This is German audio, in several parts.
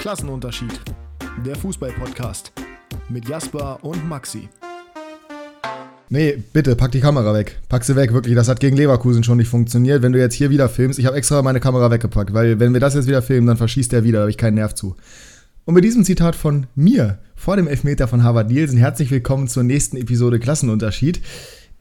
Klassenunterschied. Der Fußball-Podcast. Mit Jasper und Maxi. Nee, bitte, pack die Kamera weg. Pack sie weg, wirklich. Das hat gegen Leverkusen schon nicht funktioniert. Wenn du jetzt hier wieder filmst, ich habe extra meine Kamera weggepackt, weil wenn wir das jetzt wieder filmen, dann verschießt er wieder, da habe ich keinen Nerv zu. Und mit diesem Zitat von mir vor dem Elfmeter von Harvard Nielsen, herzlich willkommen zur nächsten Episode Klassenunterschied.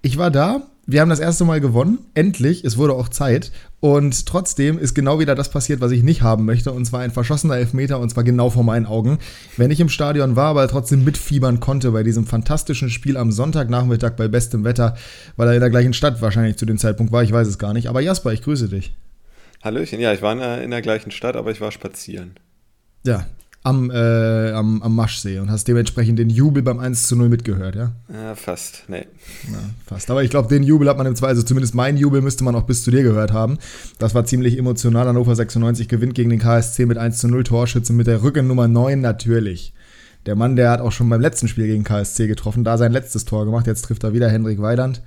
Ich war da, wir haben das erste Mal gewonnen, endlich, es wurde auch Zeit. Und trotzdem ist genau wieder das passiert, was ich nicht haben möchte, und zwar ein verschossener Elfmeter, und zwar genau vor meinen Augen. Wenn ich im Stadion war, aber trotzdem mitfiebern konnte bei diesem fantastischen Spiel am Sonntagnachmittag bei bestem Wetter, weil er in der gleichen Stadt wahrscheinlich zu dem Zeitpunkt war, ich weiß es gar nicht. Aber Jasper, ich grüße dich. Hallöchen, ja, ich war in der, in der gleichen Stadt, aber ich war spazieren. Ja, am, äh, am, am Maschsee und hast dementsprechend den Jubel beim 1 zu 0 mitgehört, ja? Ja, fast, nee. Ja, fast. Aber ich glaube, den Jubel hat man im Zweifel, also zumindest meinen Jubel müsste man auch bis zu dir gehört haben. Das war ziemlich emotional. Hannover 96 gewinnt gegen den KSC mit 1 zu 0 Torschütze mit der Rückennummer 9 natürlich. Der Mann, der hat auch schon beim letzten Spiel gegen KSC getroffen, da sein letztes Tor gemacht. Jetzt trifft er wieder Hendrik Weiland.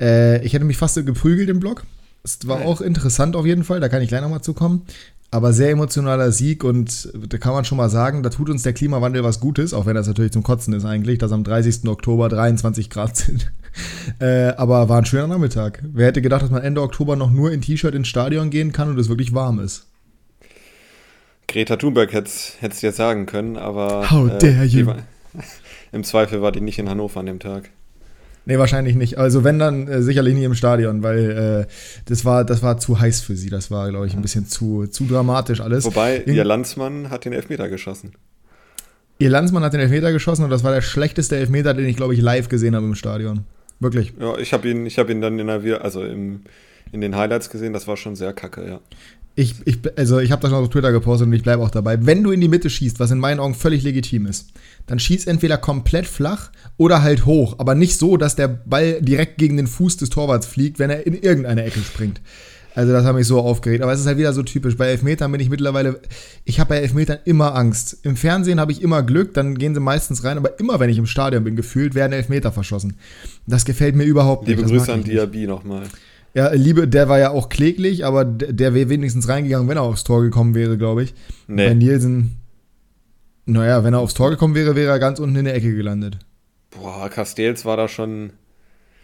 Äh, ich hätte mich fast geprügelt im Block. Es war auch interessant auf jeden Fall, da kann ich gleich nochmal zukommen aber sehr emotionaler Sieg und da kann man schon mal sagen, da tut uns der Klimawandel was Gutes, auch wenn das natürlich zum Kotzen ist eigentlich, dass am 30. Oktober 23 Grad sind. äh, aber war ein schöner Nachmittag. Wer hätte gedacht, dass man Ende Oktober noch nur in T-Shirt ins Stadion gehen kann und es wirklich warm ist? Greta Thunberg hätte es dir sagen können, aber How äh, dare you? War, im Zweifel war die nicht in Hannover an dem Tag. Nee, wahrscheinlich nicht. Also wenn dann äh, sicherlich nicht im Stadion, weil äh, das war das war zu heiß für sie. Das war, glaube ich, ein bisschen zu, zu dramatisch alles. Wobei In, ihr Landsmann hat den Elfmeter geschossen. Ihr Landsmann hat den Elfmeter geschossen und das war der schlechteste Elfmeter, den ich, glaube ich, live gesehen habe im Stadion. Wirklich. Ja, ich habe ihn, ich ihn dann in der, also im, in den Highlights gesehen. Das war schon sehr kacke, ja. Ich, ich, also ich habe das noch auf Twitter gepostet und ich bleibe auch dabei. Wenn du in die Mitte schießt, was in meinen Augen völlig legitim ist, dann schieß entweder komplett flach oder halt hoch, aber nicht so, dass der Ball direkt gegen den Fuß des Torwarts fliegt, wenn er in irgendeine Ecke springt. Also das hat mich so aufgeregt. Aber es ist halt wieder so typisch. Bei Elfmetern bin ich mittlerweile, ich habe bei Elfmetern immer Angst. Im Fernsehen habe ich immer Glück, dann gehen sie meistens rein. Aber immer, wenn ich im Stadion bin, gefühlt, werden Elfmeter verschossen. Das gefällt mir überhaupt nicht. Liebe Grüße an Diaby nochmal. Ja, Liebe, der war ja auch kläglich, aber der wäre wenigstens reingegangen, wenn er aufs Tor gekommen wäre, glaube ich. Nee. Bei Nielsen, naja, wenn er aufs Tor gekommen wäre, wäre er ganz unten in der Ecke gelandet. Boah, Castells war da schon.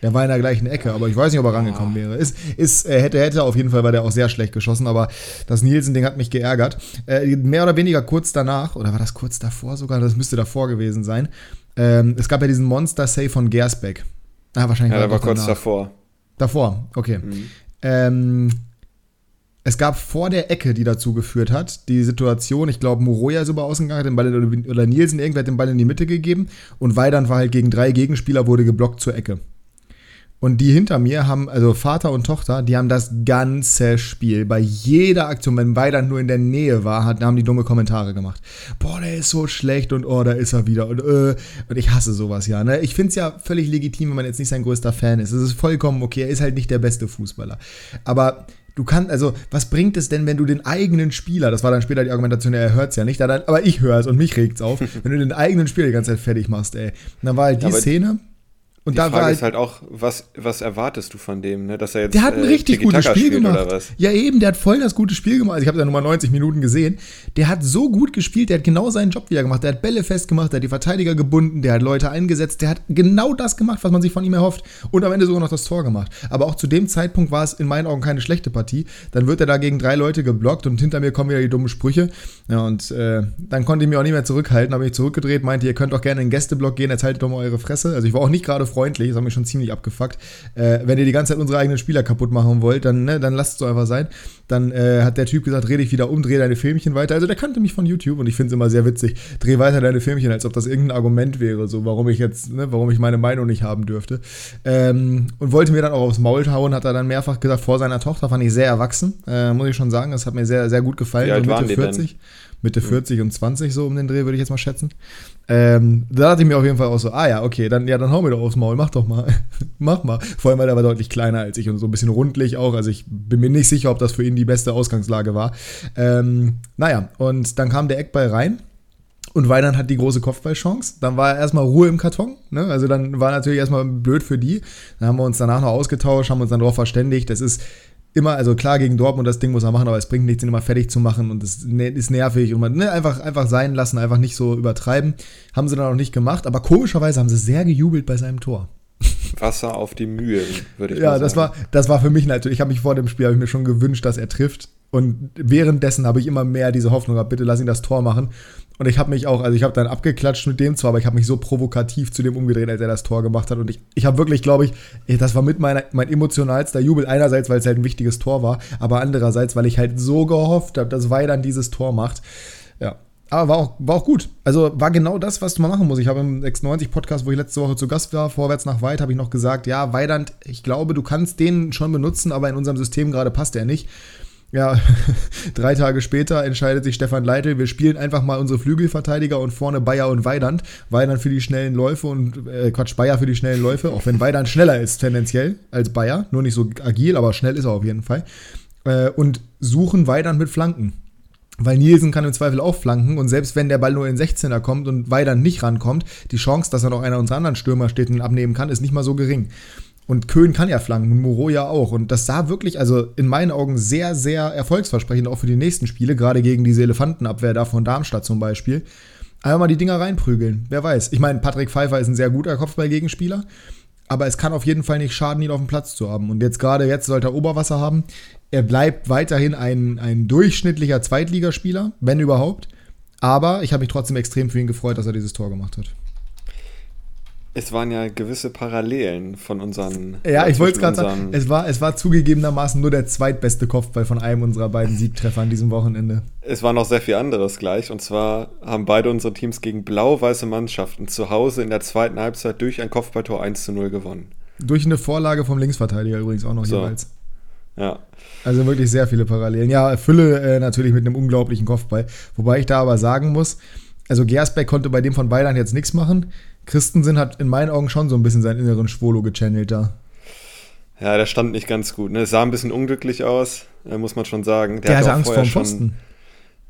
Der war in der gleichen Ecke, aber ich weiß nicht, ob er rangekommen wäre. Ist, ist, äh, hätte, hätte auf jeden Fall, war der auch sehr schlecht geschossen, aber das Nielsen-Ding hat mich geärgert. Äh, mehr oder weniger kurz danach, oder war das kurz davor sogar? Das müsste davor gewesen sein. Ähm, es gab ja diesen Monster-Save von Gersbeck. Ah, wahrscheinlich. Ja, war der war kurz davor. Davor, okay. Mhm. Ähm, es gab vor der Ecke, die dazu geführt hat, die Situation, ich glaube, Moroja ist über außen gegangen, den Ball, oder Nielsen, irgendwer hat den Ball in die Mitte gegeben und Weidand war halt gegen drei Gegenspieler, wurde geblockt zur Ecke. Und die hinter mir haben, also Vater und Tochter, die haben das ganze Spiel, bei jeder Aktion, wenn Weidand nur in der Nähe war, hat, haben die dumme Kommentare gemacht. Boah, der ist so schlecht und oh, da ist er wieder. Und, äh, und ich hasse sowas ja. Ne? Ich finde es ja völlig legitim, wenn man jetzt nicht sein größter Fan ist. Es ist vollkommen okay, er ist halt nicht der beste Fußballer. Aber Du kannst, also, was bringt es denn, wenn du den eigenen Spieler, das war dann später die Argumentation, er hört es ja nicht, aber ich höre es und mich regt es auf, wenn du den eigenen Spieler die ganze Zeit fertig machst, ey. Und dann war halt die ja, Szene, und die da Frage war halt, ist halt auch, was, was erwartest du von dem, ne? dass er jetzt Der hat ein äh, richtig gutes Spiel gemacht. Ja, eben, der hat voll das gute Spiel gemacht. Also ich habe da nur mal 90 Minuten gesehen. Der hat so gut gespielt, der hat genau seinen Job wieder gemacht. Der hat Bälle festgemacht, der hat die Verteidiger gebunden, der hat Leute eingesetzt, der hat genau das gemacht, was man sich von ihm erhofft. Und am Ende sogar noch das Tor gemacht. Aber auch zu dem Zeitpunkt war es in meinen Augen keine schlechte Partie. Dann wird er da gegen drei Leute geblockt und hinter mir kommen wieder die dummen Sprüche. Ja, und äh, dann konnte ich mich auch nicht mehr zurückhalten, habe mich zurückgedreht, meinte, ihr könnt doch gerne in den Gästeblock gehen, jetzt haltet doch mal eure Fresse. Also ich war auch nicht gerade freundlich, das hat mich schon ziemlich abgefuckt. Äh, wenn ihr die ganze Zeit unsere eigenen Spieler kaputt machen wollt, dann, ne, dann lasst es so einfach sein. Dann äh, hat der Typ gesagt, dreh dich wieder um, dreh deine Filmchen weiter. Also der kannte mich von YouTube und ich finde es immer sehr witzig. Dreh weiter deine Filmchen, als ob das irgendein Argument wäre, so warum ich jetzt, ne, warum ich meine Meinung nicht haben dürfte. Ähm, und wollte mir dann auch aufs Maul hauen, hat er dann mehrfach gesagt, vor seiner Tochter fand ich sehr erwachsen, äh, muss ich schon sagen. Das hat mir sehr, sehr gut gefallen. Wie alt so Mitte 40. Denn? Mitte 40 mhm. und 20 so um den Dreh, würde ich jetzt mal schätzen. Ähm, da dachte ich mir auf jeden Fall auch so, ah ja, okay, dann, ja, dann hau mir doch aufs Maul, mach doch mal. mach mal. Vor allem, weil er war deutlich kleiner als ich und so ein bisschen rundlich auch. Also ich bin mir nicht sicher, ob das für ihn die beste Ausgangslage war. Ähm, naja, und dann kam der Eckball rein. Und Weidern hat die große Kopfballchance. Dann war erstmal Ruhe im Karton. Ne? Also dann war natürlich erstmal blöd für die. Dann haben wir uns danach noch ausgetauscht, haben uns dann darauf verständigt. Das ist immer, also klar, gegen Dortmund das Ding muss er machen, aber es bringt nichts, ihn immer fertig zu machen und es ne, ist nervig und man, ne, einfach, einfach sein lassen, einfach nicht so übertreiben. Haben sie dann auch nicht gemacht, aber komischerweise haben sie sehr gejubelt bei seinem Tor. Wasser auf die Mühe, würde ich ja, mal sagen. Ja, das war, das war für mich natürlich, ich habe mich vor dem Spiel, habe ich mir schon gewünscht, dass er trifft. Und währenddessen habe ich immer mehr diese Hoffnung gehabt, bitte lass ihn das Tor machen. Und ich habe mich auch, also ich habe dann abgeklatscht mit dem zwar, aber ich habe mich so provokativ zu dem umgedreht, als er das Tor gemacht hat. Und ich, ich habe wirklich, glaube ich, das war mit meiner, mein emotionalster Jubel. Einerseits, weil es halt ein wichtiges Tor war, aber andererseits, weil ich halt so gehofft habe, dass Weidern dieses Tor macht. Ja, aber war auch, war auch gut. Also war genau das, was mal machen musst. Ich habe im 96-Podcast, wo ich letzte Woche zu Gast war, vorwärts nach weit, habe ich noch gesagt, ja, Weidand, ich glaube, du kannst den schon benutzen, aber in unserem System gerade passt er nicht. Ja, drei Tage später entscheidet sich Stefan Leitl, wir spielen einfach mal unsere Flügelverteidiger und vorne Bayer und Weidand. Weidand für die schnellen Läufe und, äh, Quatsch, Bayer für die schnellen Läufe, auch wenn Weidand schneller ist tendenziell als Bayer, nur nicht so agil, aber schnell ist er auf jeden Fall. Äh, und suchen Weidand mit Flanken. Weil Nielsen kann im Zweifel auch flanken und selbst wenn der Ball nur in 16er kommt und Weidern nicht rankommt, die Chance, dass er noch einer unserer anderen Stürmer steht und abnehmen kann, ist nicht mal so gering. Und Köhn kann ja flanken, Moreau ja auch. Und das sah wirklich, also in meinen Augen, sehr, sehr erfolgsversprechend auch für die nächsten Spiele, gerade gegen diese Elefantenabwehr da von Darmstadt zum Beispiel. Einfach mal die Dinger reinprügeln, wer weiß. Ich meine, Patrick Pfeiffer ist ein sehr guter Kopfballgegenspieler, aber es kann auf jeden Fall nicht schaden, ihn auf dem Platz zu haben. Und jetzt gerade jetzt sollte er Oberwasser haben. Er bleibt weiterhin ein, ein durchschnittlicher Zweitligaspieler, wenn überhaupt. Aber ich habe mich trotzdem extrem für ihn gefreut, dass er dieses Tor gemacht hat. Es waren ja gewisse Parallelen von unseren. Ja, ich wollte es gerade sagen. Es war, es war zugegebenermaßen nur der zweitbeste Kopfball von einem unserer beiden Siegtreffer an diesem Wochenende. Es war noch sehr viel anderes gleich. Und zwar haben beide unsere Teams gegen blau-weiße Mannschaften zu Hause in der zweiten Halbzeit durch ein Kopfballtor 1 zu 0 gewonnen. Durch eine Vorlage vom Linksverteidiger übrigens auch noch so. jeweils. Ja. Also wirklich sehr viele Parallelen. Ja, Fülle äh, natürlich mit einem unglaublichen Kopfball. Wobei ich da aber sagen muss, also Gersbeck konnte bei dem von Weidern jetzt nichts machen. Christensen hat in meinen Augen schon so ein bisschen seinen inneren Schwolo gechannelt da. Ja, der stand nicht ganz gut. Ne? Es sah ein bisschen unglücklich aus, äh, muss man schon sagen. Der, der hatte Angst vor dem Pfosten.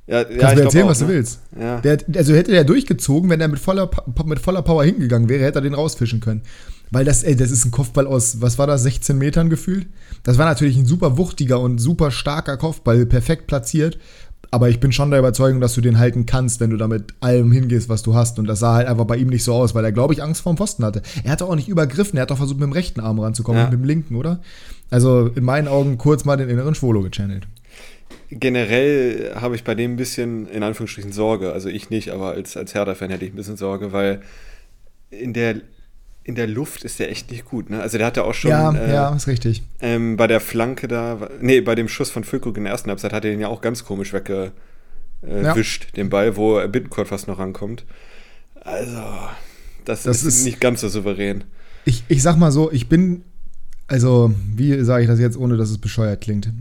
Ja, Kannst ja, du mir erzählen, auch, was ne? du willst. Ja. Der, also hätte der durchgezogen, wenn er mit voller, mit voller Power hingegangen wäre, hätte er den rausfischen können. Weil das, ey, das ist ein Kopfball aus, was war das, 16 Metern gefühlt? Das war natürlich ein super wuchtiger und super starker Kopfball, perfekt platziert. Aber ich bin schon der Überzeugung, dass du den halten kannst, wenn du damit allem hingehst, was du hast. Und das sah halt einfach bei ihm nicht so aus, weil er, glaube ich, Angst vor dem Pfosten hatte. Er hat auch nicht übergriffen, er hat doch versucht, mit dem rechten Arm ranzukommen, ja. mit dem linken, oder? Also in meinen Augen kurz mal den inneren Schwolo gechannelt. Generell habe ich bei dem ein bisschen, in Anführungsstrichen, Sorge. Also ich nicht, aber als, als Hertha-Fan hätte ich ein bisschen Sorge, weil in der in der Luft ist der echt nicht gut. Ne? Also der hatte auch schon. Ja, äh, ja, ist richtig. Ähm, bei der Flanke da, nee, bei dem Schuss von Füllkrug in der ersten Halbzeit hat er den ja auch ganz komisch weggewischt, äh, ja. den Ball, wo Bittencourt fast noch rankommt. Also, das, das ist, ist, nicht ganz so souverän. Ich, ich sag mal so, ich bin, also, wie sage ich das jetzt, ohne dass es bescheuert klingt?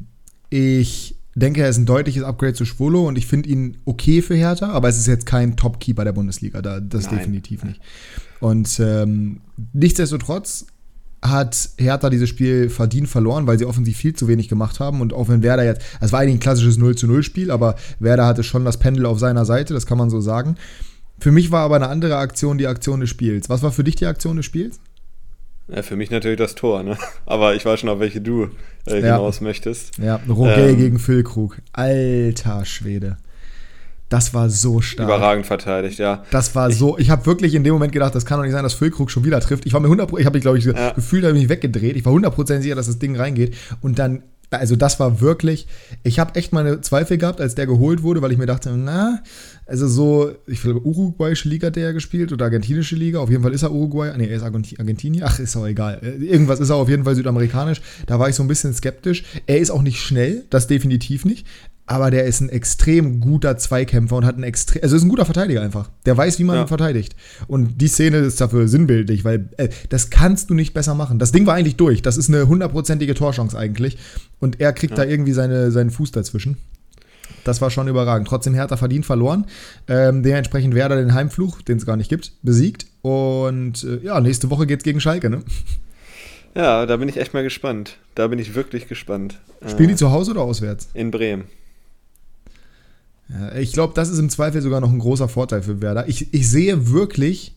Ich denke, er ist ein deutliches Upgrade zu Schwolo und ich finde ihn okay für Hertha, aber es ist jetzt kein Top-Keeper der Bundesliga, da, das Nein. definitiv nicht. Und ähm, nichtsdestotrotz hat Hertha dieses Spiel verdient verloren, weil sie offensiv viel zu wenig gemacht haben. Und auch wenn Werder jetzt, es war eigentlich ein klassisches 0 zu 0 Spiel, aber Werder hatte schon das Pendel auf seiner Seite, das kann man so sagen. Für mich war aber eine andere Aktion die Aktion des Spiels. Was war für dich die Aktion des Spiels? Ja, für mich natürlich das Tor, ne? Aber ich weiß schon, auf welche du äh, hinaus ja. möchtest. Ja, Rogel ähm, gegen Füllkrug. Alter Schwede. Das war so stark. Überragend verteidigt, ja. Das war ich, so. Ich habe wirklich in dem Moment gedacht, das kann doch nicht sein, dass Füllkrug schon wieder trifft. Ich war mir 100 ich habe mich, glaube ich, ja. gefühlt, habe mich weggedreht. Ich war 100% sicher, dass das Ding reingeht. Und dann, also das war wirklich, ich habe echt meine Zweifel gehabt, als der geholt wurde, weil ich mir dachte, na, also so, ich glaube, uruguayische Liga hat der ja gespielt oder argentinische Liga. Auf jeden Fall ist er Uruguay. Nee, er ist Argentinier. Ach, ist auch egal. Irgendwas ist er auf jeden Fall südamerikanisch. Da war ich so ein bisschen skeptisch. Er ist auch nicht schnell, das definitiv nicht aber der ist ein extrem guter Zweikämpfer und hat ein extrem, also ist ein guter Verteidiger einfach. Der weiß, wie man ja. ihn verteidigt. Und die Szene ist dafür sinnbildlich, weil äh, das kannst du nicht besser machen. Das Ding war eigentlich durch. Das ist eine hundertprozentige Torchance eigentlich. Und er kriegt ja. da irgendwie seine, seinen Fuß dazwischen. Das war schon überragend. Trotzdem Hertha verdient verloren. Ähm, dementsprechend Werder den Heimfluch, den es gar nicht gibt, besiegt. Und äh, ja, nächste Woche geht's gegen Schalke, ne? Ja, da bin ich echt mal gespannt. Da bin ich wirklich gespannt. Spielen die äh, zu Hause oder auswärts? In Bremen. Ich glaube, das ist im Zweifel sogar noch ein großer Vorteil für Werder. Ich, ich sehe wirklich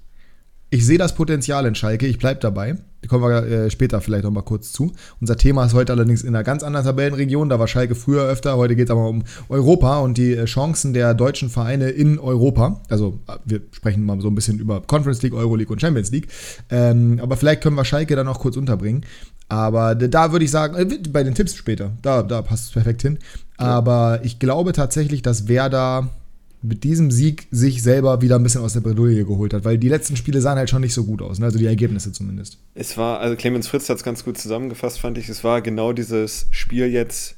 ich sehe das Potenzial in Schalke, ich bleibe dabei. Da kommen wir äh, später vielleicht noch mal kurz zu. Unser Thema ist heute allerdings in einer ganz anderen Tabellenregion. Da war Schalke früher öfter. Heute geht es aber um Europa und die äh, Chancen der deutschen Vereine in Europa. Also äh, wir sprechen mal so ein bisschen über Conference League, Euroleague und Champions League. Ähm, aber vielleicht können wir Schalke dann noch kurz unterbringen. Aber da würde ich sagen, äh, bei den Tipps später, da, da passt es perfekt hin. Aber ich glaube tatsächlich, dass Werder mit diesem Sieg sich selber wieder ein bisschen aus der Bredouille geholt hat, weil die letzten Spiele sahen halt schon nicht so gut aus, ne? also die Ergebnisse zumindest. Es war, also Clemens Fritz hat es ganz gut zusammengefasst, fand ich. Es war genau dieses Spiel jetzt,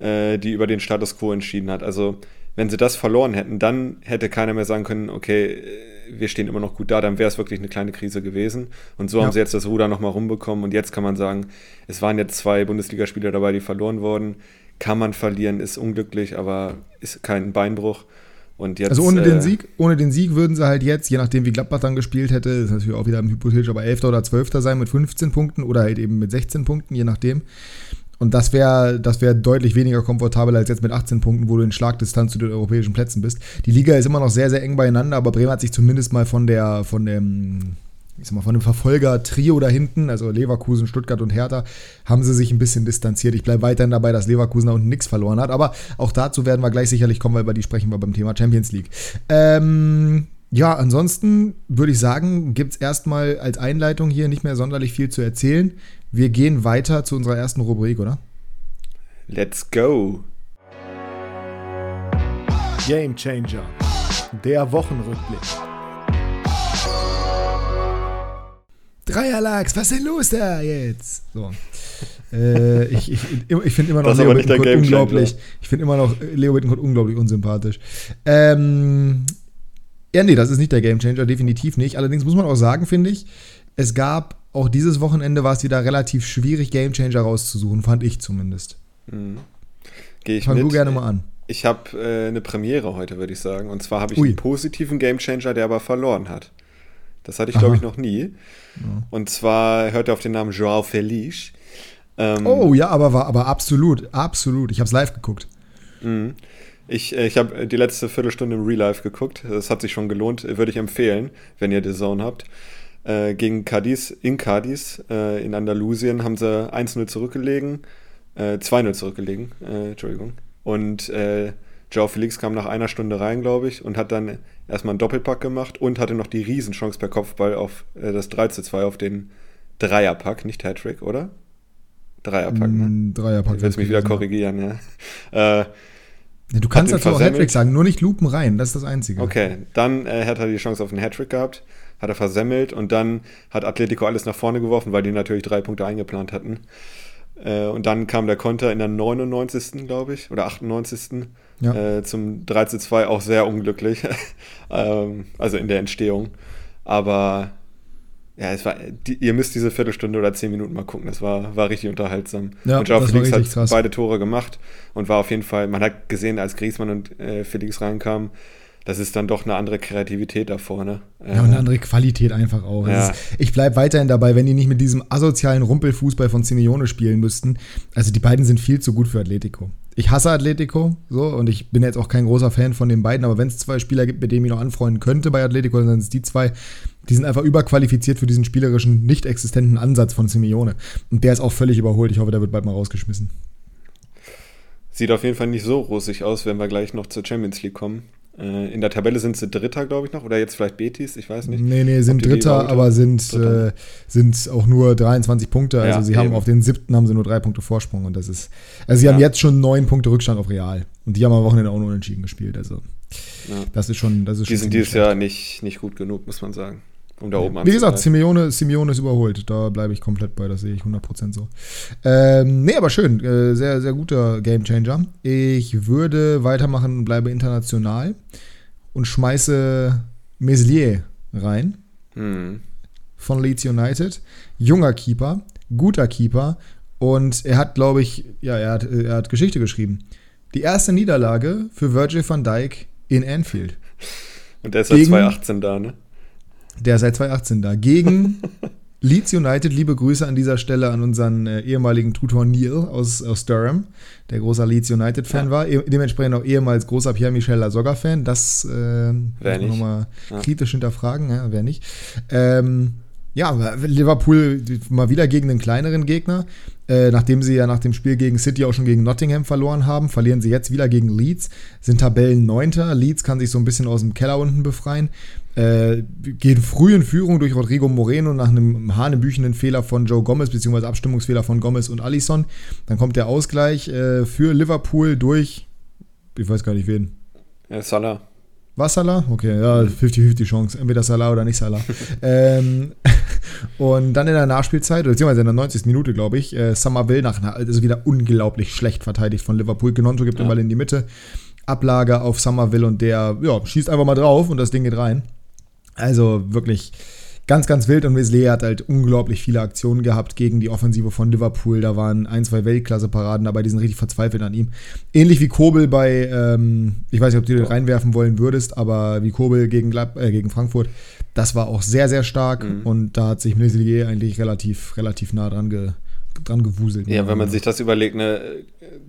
äh, die über den Status quo entschieden hat. Also, wenn sie das verloren hätten, dann hätte keiner mehr sagen können, okay, äh, wir stehen immer noch gut da, dann wäre es wirklich eine kleine Krise gewesen. Und so ja. haben sie jetzt das Ruder nochmal rumbekommen und jetzt kann man sagen, es waren jetzt zwei Bundesligaspieler dabei, die verloren wurden. Kann man verlieren, ist unglücklich, aber ist kein Beinbruch. Und jetzt, also ohne äh, den Sieg, ohne den Sieg würden sie halt jetzt, je nachdem wie Gladbach dann gespielt hätte, ist natürlich auch wieder hypothetisch, aber 11. oder 12. sein mit 15 Punkten oder halt eben mit 16 Punkten, je nachdem. Und das wäre das wär deutlich weniger komfortabel als jetzt mit 18 Punkten, wo du in Schlagdistanz zu den europäischen Plätzen bist. Die Liga ist immer noch sehr, sehr eng beieinander, aber Bremen hat sich zumindest mal von der, von dem, ich sag mal, von dem Verfolger-Trio da hinten, also Leverkusen, Stuttgart und Hertha, haben sie sich ein bisschen distanziert. Ich bleibe weiterhin dabei, dass Leverkusen da unten nichts verloren hat, aber auch dazu werden wir gleich sicherlich kommen, weil über die sprechen wir beim Thema Champions League. Ähm, ja, ansonsten würde ich sagen, gibt es erstmal als Einleitung hier nicht mehr sonderlich viel zu erzählen. Wir gehen weiter zu unserer ersten Rubrik, oder? Let's go! Game Changer, der Wochenrückblick. Dreierlachs, was ist denn los da jetzt? So. äh, ich ich, ich finde immer noch Leo Bittencourt unglaublich. Ich finde immer noch Leo Bittencourt unglaublich unsympathisch. Ähm, ja, nee, das ist nicht der Gamechanger, definitiv nicht. Allerdings muss man auch sagen, finde ich, es gab auch dieses Wochenende war es wieder relativ schwierig, Gamechanger rauszusuchen, fand ich zumindest. Mhm. Gehe ich Fang mit. du gerne mal an. Ich habe äh, eine Premiere heute, würde ich sagen. Und zwar habe ich Ui. einen positiven Gamechanger, der aber verloren hat. Das hatte ich, glaube ich, noch nie. Ja. Und zwar hört er auf den Namen Joao Feliz. Ähm, oh ja, aber war aber absolut, absolut. Ich habe es live geguckt. Mhm. Ich, äh, ich habe die letzte Viertelstunde im Real Life geguckt. Das hat sich schon gelohnt. Würde ich empfehlen, wenn ihr The Zone habt. Äh, gegen Cadiz, in Cadiz, äh, in Andalusien, haben sie 1-0 zurückgelegen. Äh, 2-0 zurückgelegen, äh, Entschuldigung. Und äh, Joao Felix kam nach einer Stunde rein, glaube ich, und hat dann erstmal einen Doppelpack gemacht und hatte noch die Riesenchance per Kopfball auf äh, das 3 zu 2 auf den Dreierpack, nicht Hattrick, oder? Dreierpack, ne? Mm, Dreierpack. Ich will mich wieder korrigieren, ja. Äh, du kannst dazu auch Hattrick sagen, nur nicht Lupen rein, das ist das Einzige. Okay, dann äh, hat er die Chance auf einen Hattrick gehabt, hat er versemmelt und dann hat Atletico alles nach vorne geworfen, weil die natürlich drei Punkte eingeplant hatten. Äh, und dann kam der Konter in der 99. glaube ich, oder 98. Ja. Äh, zum 3 zu 2 auch sehr unglücklich. ähm, also in der Entstehung. Aber ja, es war, die, ihr müsst diese Viertelstunde oder zehn Minuten mal gucken. Das war, war richtig unterhaltsam. Ja, und Joao Felix hat krass. beide Tore gemacht und war auf jeden Fall, man hat gesehen, als Griezmann und äh, Felix reinkamen, das ist dann doch eine andere Kreativität da vorne. Ja, und eine andere Qualität einfach auch. Ja. Ist, ich bleibe weiterhin dabei, wenn die nicht mit diesem asozialen Rumpelfußball von Simeone spielen müssten. Also die beiden sind viel zu gut für Atletico. Ich hasse Atletico, so, und ich bin jetzt auch kein großer Fan von den beiden, aber wenn es zwei Spieler gibt, mit denen ich noch anfreunden könnte bei Atletico, dann sind es die zwei. Die sind einfach überqualifiziert für diesen spielerischen, nicht existenten Ansatz von Simeone. Und der ist auch völlig überholt. Ich hoffe, der wird bald mal rausgeschmissen. Sieht auf jeden Fall nicht so rosig aus, wenn wir gleich noch zur Champions League kommen. Äh, in der Tabelle sind sie Dritter, glaube ich noch, oder jetzt vielleicht Betis, ich weiß nicht. Nee, nee, sind Dritter, aber sind, Dritter. Äh, sind auch nur 23 Punkte. Also ja, sie eben. haben auf den siebten haben sie nur drei Punkte Vorsprung und das ist. Also sie ja. haben jetzt schon neun Punkte Rückstand auf Real. Und die haben am Wochenende auch nur unentschieden gespielt. Also ja. das ist schon. Das ist die sind dieses Jahr nicht, nicht gut genug, muss man sagen um da oben Wie gesagt, Simeone, Simeone ist überholt. Da bleibe ich komplett bei, das sehe ich 100% so. Ähm, nee, aber schön. Äh, sehr, sehr guter Gamechanger. Ich würde weitermachen und bleibe international und schmeiße Meslier rein. Hm. Von Leeds United. Junger Keeper, guter Keeper. Und er hat, glaube ich, ja, er hat, er hat Geschichte geschrieben. Die erste Niederlage für Virgil van Dijk in Anfield. Und der ist seit 2018 da, ne? Der seit 2018 da. Gegen Leeds United, liebe Grüße an dieser Stelle an unseren äh, ehemaligen Tutor Neil aus, aus Durham, der großer Leeds United-Fan ja. war. E dementsprechend auch ehemals großer Pierre-Michel Lasogga-Fan. Das äh, muss man nochmal ja. kritisch hinterfragen, ja, wer nicht. Ähm, ja, Liverpool mal wieder gegen einen kleineren Gegner. Äh, nachdem sie ja nach dem Spiel gegen City auch schon gegen Nottingham verloren haben, verlieren sie jetzt wieder gegen Leeds, sind Tabellen Neunter. Leeds kann sich so ein bisschen aus dem Keller unten befreien. Äh, gehen früh in Führung durch Rodrigo Moreno nach einem hanebüchenden Fehler von Joe Gomez, beziehungsweise Abstimmungsfehler von Gomez und Allison. Dann kommt der Ausgleich äh, für Liverpool durch, ich weiß gar nicht wen. Ja, Salah. War Salah? Okay, ja, 50-50 Chance. Entweder Salah oder nicht Salah. ähm, und dann in der Nachspielzeit, beziehungsweise in der 90. Minute, glaube ich, äh, Somerville nach, also wieder unglaublich schlecht verteidigt von Liverpool. Genonto gibt ja. den Ball in die Mitte. Ablage auf Somerville und der ja, schießt einfach mal drauf und das Ding geht rein. Also wirklich ganz, ganz wild und Wesley hat halt unglaublich viele Aktionen gehabt gegen die Offensive von Liverpool. Da waren ein, zwei Weltklasse-Paraden dabei, die sind richtig verzweifelt an ihm. Ähnlich wie Kobel bei, ähm, ich weiß nicht, ob du den reinwerfen wollen würdest, aber wie Kobel gegen, äh, gegen Frankfurt, das war auch sehr, sehr stark mhm. und da hat sich Meslier eigentlich relativ, relativ nah dran ge dran gewuselt. Ja, wenn man sich das überlegt, ne,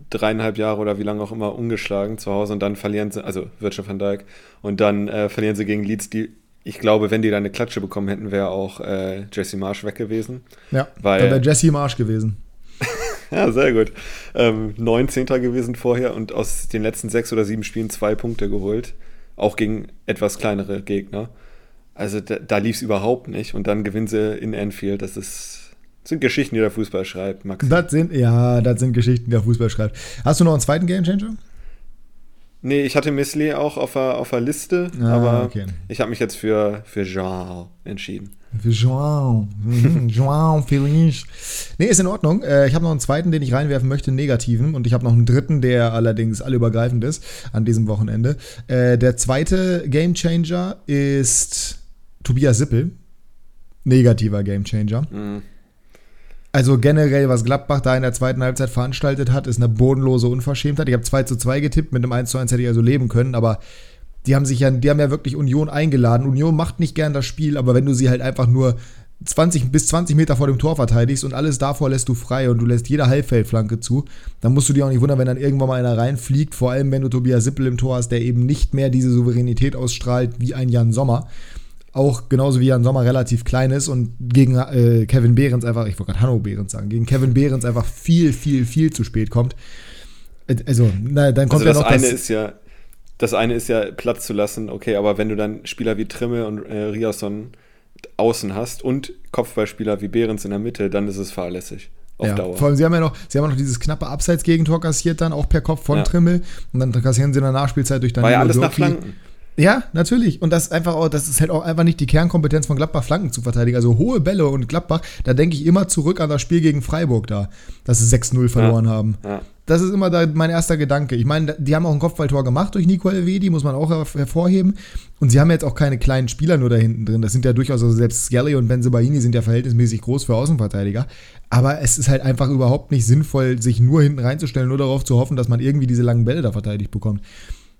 dreieinhalb Jahre oder wie lange auch immer ungeschlagen zu Hause und dann verlieren sie, also Virgil van Dijk, und dann äh, verlieren sie gegen Leeds, die ich glaube, wenn die da eine Klatsche bekommen hätten, wäre auch äh, Jesse Marsch weg gewesen. Ja, weil, dann wäre Jesse Marsch gewesen. ja, sehr gut. Ähm, 19. gewesen vorher und aus den letzten sechs oder sieben Spielen zwei Punkte geholt. Auch gegen etwas kleinere Gegner. Also da, da lief es überhaupt nicht. Und dann gewinnen sie in Anfield. Das ist, das sind Geschichten, die der Fußball schreibt, Max. Das sind, ja, das sind Geschichten, die der Fußball schreibt. Hast du noch einen zweiten Gamechanger? Nee, ich hatte Misley auch auf der, auf der Liste, ah, aber okay. ich habe mich jetzt für, für João entschieden. Für João. Mhm, João Feliz. Nee, ist in Ordnung. Äh, ich habe noch einen zweiten, den ich reinwerfen möchte, einen negativen. Und ich habe noch einen dritten, der allerdings allübergreifend ist an diesem Wochenende. Äh, der zweite Gamechanger ist Tobias Sippel. Negativer Gamechanger. Mhm. Also generell, was Gladbach da in der zweiten Halbzeit veranstaltet hat, ist eine bodenlose Unverschämtheit. Ich habe 2 zu 2 getippt, mit einem 1 zu 1 hätte ich also leben können, aber die haben sich ja, die haben ja wirklich Union eingeladen. Union macht nicht gern das Spiel, aber wenn du sie halt einfach nur 20 bis 20 Meter vor dem Tor verteidigst und alles davor lässt du frei und du lässt jede Halbfeldflanke zu, dann musst du dir auch nicht wundern, wenn dann irgendwann mal einer reinfliegt, vor allem wenn du Tobias Sippel im Tor hast, der eben nicht mehr diese Souveränität ausstrahlt wie ein Jan Sommer auch genauso wie Jan Sommer relativ klein ist und gegen äh, Kevin Behrens einfach, ich wollte gerade Hanno Behrens sagen, gegen Kevin Behrens einfach viel, viel, viel zu spät kommt. Äh, also, na, dann kommt also ja noch das. Eine ist ja, das eine ist ja Platz zu lassen, okay, aber wenn du dann Spieler wie Trimme und äh, Riasson außen hast und Kopfballspieler wie Behrens in der Mitte, dann ist es fahrlässig. Auf ja, Dauer. Vor allem, sie haben ja noch, sie haben noch dieses knappe Abseits-Gegentor kassiert, dann auch per Kopf von ja. Trimmel. Und dann kassieren sie in der Nachspielzeit durch Danilo War ja alles Doki. nach Flanken. Ja, natürlich. Und das ist einfach auch, das ist halt auch einfach nicht die Kernkompetenz von Gladbach, Flanken zu verteidigen. Also hohe Bälle und Gladbach, da denke ich immer zurück an das Spiel gegen Freiburg da, dass sie 6-0 verloren ja. haben. Ja. Das ist immer da mein erster Gedanke. Ich meine, die haben auch ein Kopfballtor gemacht durch Nico Elvedi, muss man auch hervorheben. Und sie haben jetzt auch keine kleinen Spieler nur da hinten drin. Das sind ja durchaus, also selbst Skelly und Benzebaini sind ja verhältnismäßig groß für Außenverteidiger. Aber es ist halt einfach überhaupt nicht sinnvoll, sich nur hinten reinzustellen, nur darauf zu hoffen, dass man irgendwie diese langen Bälle da verteidigt bekommt.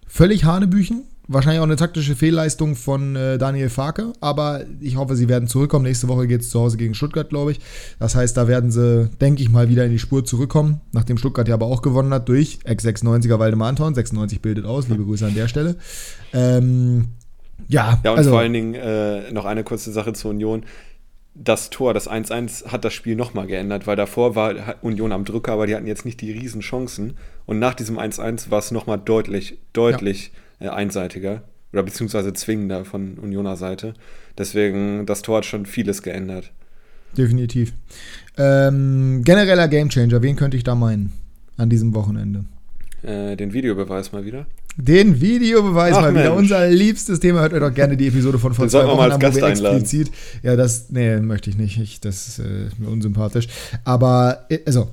Völlig Hanebüchen, Wahrscheinlich auch eine taktische Fehlleistung von äh, Daniel Farke, aber ich hoffe, sie werden zurückkommen. Nächste Woche geht es zu Hause gegen Stuttgart, glaube ich. Das heißt, da werden sie, denke ich mal, wieder in die Spur zurückkommen, nachdem Stuttgart ja aber auch gewonnen hat durch Ex-96er Waldemar Anton. 96 bildet aus, liebe Grüße an der Stelle. Ähm, ja, ja, und also, vor allen Dingen äh, noch eine kurze Sache zur Union das Tor, das 1-1, hat das Spiel nochmal geändert, weil davor war Union am Drücker, aber die hatten jetzt nicht die riesen Chancen. Und nach diesem 1-1 war es nochmal deutlich, deutlich ja äh, einseitiger oder beziehungsweise zwingender von Unioner Seite. Deswegen, das Tor hat schon vieles geändert. Definitiv. Ähm, genereller Gamechanger, wen könnte ich da meinen an diesem Wochenende? Äh, den Videobeweis mal wieder. Den Videobeweis Ach, mal Mensch. wieder. Unser liebstes Thema. Hört euch doch gerne die Episode von vor zwei Wochen mal als Gast einladen. explizit. Ja, das, nee, möchte ich nicht. Ich, das äh, ist mir unsympathisch. Aber, äh, also,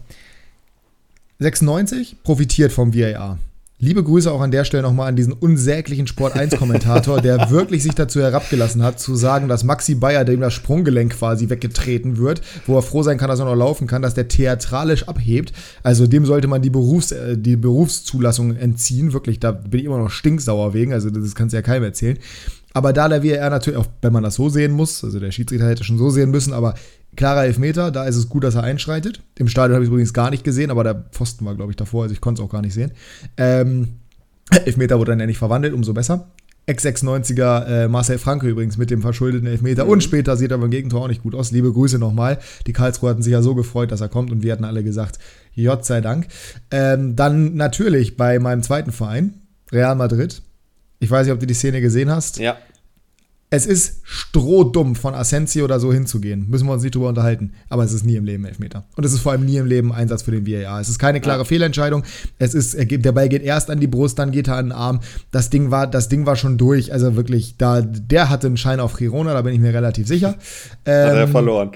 96 profitiert vom VAR. Liebe Grüße auch an der Stelle nochmal an diesen unsäglichen Sport 1-Kommentator, der wirklich sich dazu herabgelassen hat, zu sagen, dass Maxi Bayer, dem das Sprunggelenk quasi weggetreten wird, wo er froh sein kann, dass er noch laufen kann, dass der theatralisch abhebt. Also dem sollte man die, Berufs-, äh, die Berufszulassung entziehen. Wirklich, da bin ich immer noch stinksauer wegen. Also das kannst du ja keinem erzählen. Aber da der WR natürlich, auch wenn man das so sehen muss, also der Schiedsrichter hätte schon so sehen müssen, aber klarer Elfmeter, da ist es gut, dass er einschreitet. Im Stadion habe ich es übrigens gar nicht gesehen, aber der Pfosten war, glaube ich, davor, also ich konnte es auch gar nicht sehen. Ähm, Elfmeter wurde dann ja nicht verwandelt, umso besser. Ex-96er äh, Marcel Franke übrigens mit dem verschuldeten Elfmeter. Mhm. Und später sieht er beim Gegentor auch nicht gut aus. Liebe Grüße nochmal. Die Karlsruhe hatten sich ja so gefreut, dass er kommt und wir hatten alle gesagt, Gott sei Dank. Ähm, dann natürlich bei meinem zweiten Verein, Real Madrid. Ich weiß nicht, ob du die Szene gesehen hast. Ja es ist strohdumm von Asensio oder so hinzugehen. Müssen wir uns nicht drüber unterhalten. Aber es ist nie im Leben Elfmeter. Und es ist vor allem nie im Leben Einsatz für den VAR. Es ist keine klare ja. Fehlentscheidung. Es ist, der Ball geht erst an die Brust, dann geht er an den Arm. Das Ding war, das Ding war schon durch. Also wirklich, da, der hatte einen Schein auf Girona, da bin ich mir relativ sicher. Ähm, hat er ähm, verloren.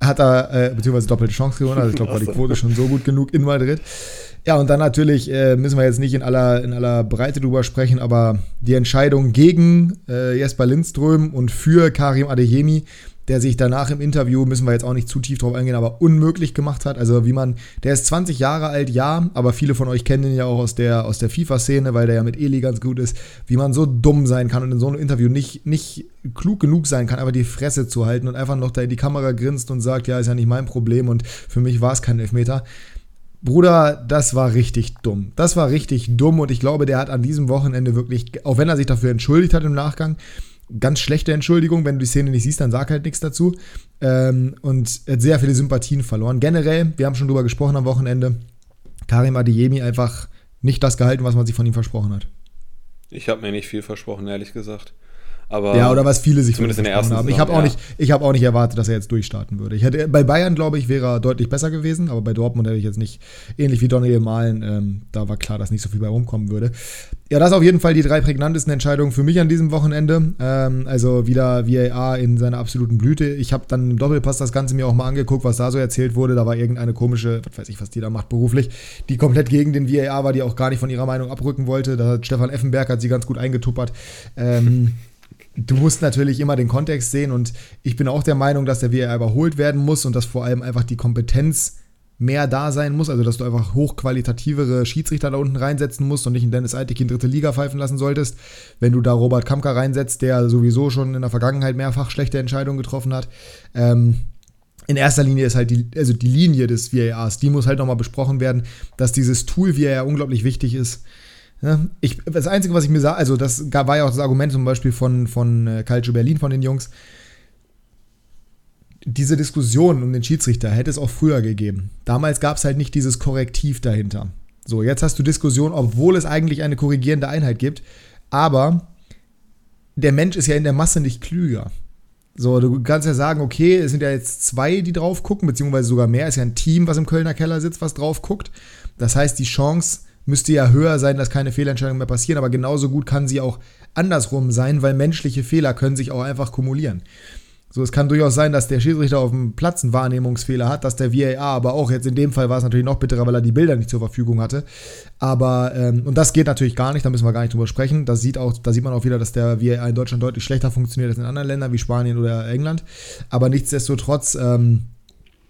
Hat er, äh, beziehungsweise doppelte Chance Girona. Also ich glaube, war die Quote schon so gut genug in Madrid. Ja, und dann natürlich äh, müssen wir jetzt nicht in aller, in aller Breite drüber sprechen, aber die Entscheidung gegen äh, Jesper Lindström und für Karim Adeyemi, der sich danach im Interview, müssen wir jetzt auch nicht zu tief drauf eingehen, aber unmöglich gemacht hat. Also wie man, der ist 20 Jahre alt, ja, aber viele von euch kennen ihn ja auch aus der, aus der FIFA-Szene, weil der ja mit Eli ganz gut ist, wie man so dumm sein kann und in so einem Interview nicht, nicht klug genug sein kann, einfach die Fresse zu halten und einfach noch da in die Kamera grinst und sagt, ja, ist ja nicht mein Problem und für mich war es kein Elfmeter. Bruder, das war richtig dumm. Das war richtig dumm und ich glaube, der hat an diesem Wochenende wirklich, auch wenn er sich dafür entschuldigt hat im Nachgang, ganz schlechte Entschuldigung. Wenn du die Szene nicht siehst, dann sag halt nichts dazu. Ähm, und hat sehr viele Sympathien verloren. Generell, wir haben schon drüber gesprochen am Wochenende, Karim Adeyemi einfach nicht das gehalten, was man sich von ihm versprochen hat. Ich habe mir nicht viel versprochen, ehrlich gesagt. Aber ja, oder was viele sich zumindest in der ersten haben. ich habe auch, nicht, hab auch nicht erwartet, dass er jetzt durchstarten würde. Ich hätte, bei Bayern, glaube ich, wäre er deutlich besser gewesen, aber bei Dortmund hätte ich jetzt nicht, ähnlich wie Donnelly Malen, ähm, da war klar, dass nicht so viel bei rumkommen würde. Ja, das auf jeden Fall die drei prägnantesten Entscheidungen für mich an diesem Wochenende. Ähm, also wieder VAR in seiner absoluten Blüte. Ich habe dann im Doppelpass das Ganze mir auch mal angeguckt, was da so erzählt wurde. Da war irgendeine komische, was weiß ich, was die da macht beruflich, die komplett gegen den VAR war, die auch gar nicht von ihrer Meinung abrücken wollte. Da hat Stefan Effenberg hat sie ganz gut eingetuppert. Ähm, du musst natürlich immer den Kontext sehen und ich bin auch der Meinung, dass der VR überholt werden muss und dass vor allem einfach die Kompetenz mehr da sein muss, also dass du einfach hochqualitativere Schiedsrichter da unten reinsetzen musst und nicht in Dennis Eitig in dritte Liga pfeifen lassen solltest. Wenn du da Robert Kamka reinsetzt, der sowieso schon in der Vergangenheit mehrfach schlechte Entscheidungen getroffen hat. Ähm, in erster Linie ist halt die, also die Linie des VARs, die muss halt nochmal besprochen werden, dass dieses Tool VAR unglaublich wichtig ist ich, das Einzige, was ich mir sage, also das war ja auch das Argument zum Beispiel von, von äh, Calcio Berlin, von den Jungs. Diese Diskussion um den Schiedsrichter hätte es auch früher gegeben. Damals gab es halt nicht dieses Korrektiv dahinter. So, jetzt hast du Diskussion, obwohl es eigentlich eine korrigierende Einheit gibt, aber der Mensch ist ja in der Masse nicht klüger. So, du kannst ja sagen, okay, es sind ja jetzt zwei, die drauf gucken, beziehungsweise sogar mehr. Es ist ja ein Team, was im Kölner Keller sitzt, was drauf guckt. Das heißt, die Chance, müsste ja höher sein, dass keine Fehlentscheidungen mehr passieren, aber genauso gut kann sie auch andersrum sein, weil menschliche Fehler können sich auch einfach kumulieren. So, es kann durchaus sein, dass der Schiedsrichter auf dem Platz einen Wahrnehmungsfehler hat, dass der VAR aber auch jetzt in dem Fall war es natürlich noch bitterer, weil er die Bilder nicht zur Verfügung hatte. Aber, ähm, und das geht natürlich gar nicht, da müssen wir gar nicht drüber sprechen. Das sieht auch, da sieht man auch wieder, dass der VAR in Deutschland deutlich schlechter funktioniert als in anderen Ländern wie Spanien oder England. Aber nichtsdestotrotz, ähm,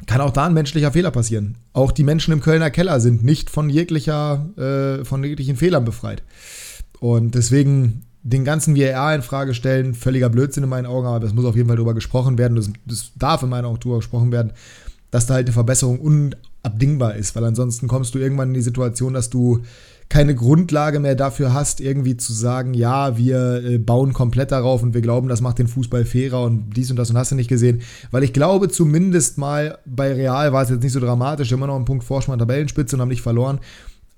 kann auch da ein menschlicher Fehler passieren. Auch die Menschen im Kölner Keller sind nicht von jeglicher, äh, von jeglichen Fehlern befreit. Und deswegen den ganzen VAR in Frage stellen, völliger Blödsinn in meinen Augen, aber es muss auf jeden Fall darüber gesprochen werden. Das, das darf in meinen Augen darüber gesprochen werden, dass da halt eine Verbesserung unabdingbar ist, weil ansonsten kommst du irgendwann in die Situation, dass du keine Grundlage mehr dafür hast, irgendwie zu sagen, ja, wir äh, bauen komplett darauf und wir glauben, das macht den Fußball fairer und dies und das und hast du nicht gesehen. Weil ich glaube, zumindest mal bei Real war es jetzt nicht so dramatisch, immer noch einen Punkt Vorsprung Tabellenspitze und haben nicht verloren.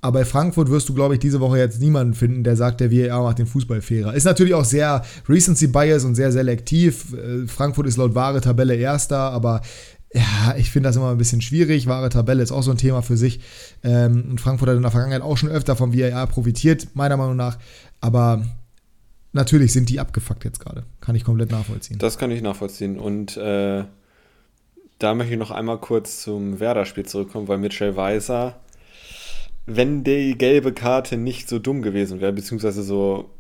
Aber bei Frankfurt wirst du, glaube ich, diese Woche jetzt niemanden finden, der sagt, der VAR macht den Fußball fairer. Ist natürlich auch sehr Recency Bias und sehr selektiv. Äh, Frankfurt ist laut wahre Tabelle Erster, aber ja, ich finde das immer ein bisschen schwierig. Wahre Tabelle ist auch so ein Thema für sich. Ähm, und Frankfurt hat in der Vergangenheit auch schon öfter vom VAR profitiert, meiner Meinung nach. Aber natürlich sind die abgefuckt jetzt gerade. Kann ich komplett nachvollziehen. Das kann ich nachvollziehen. Und äh, da möchte ich noch einmal kurz zum Werder-Spiel zurückkommen, weil Mitchell Weiser, wenn die gelbe Karte nicht so dumm gewesen wäre, beziehungsweise so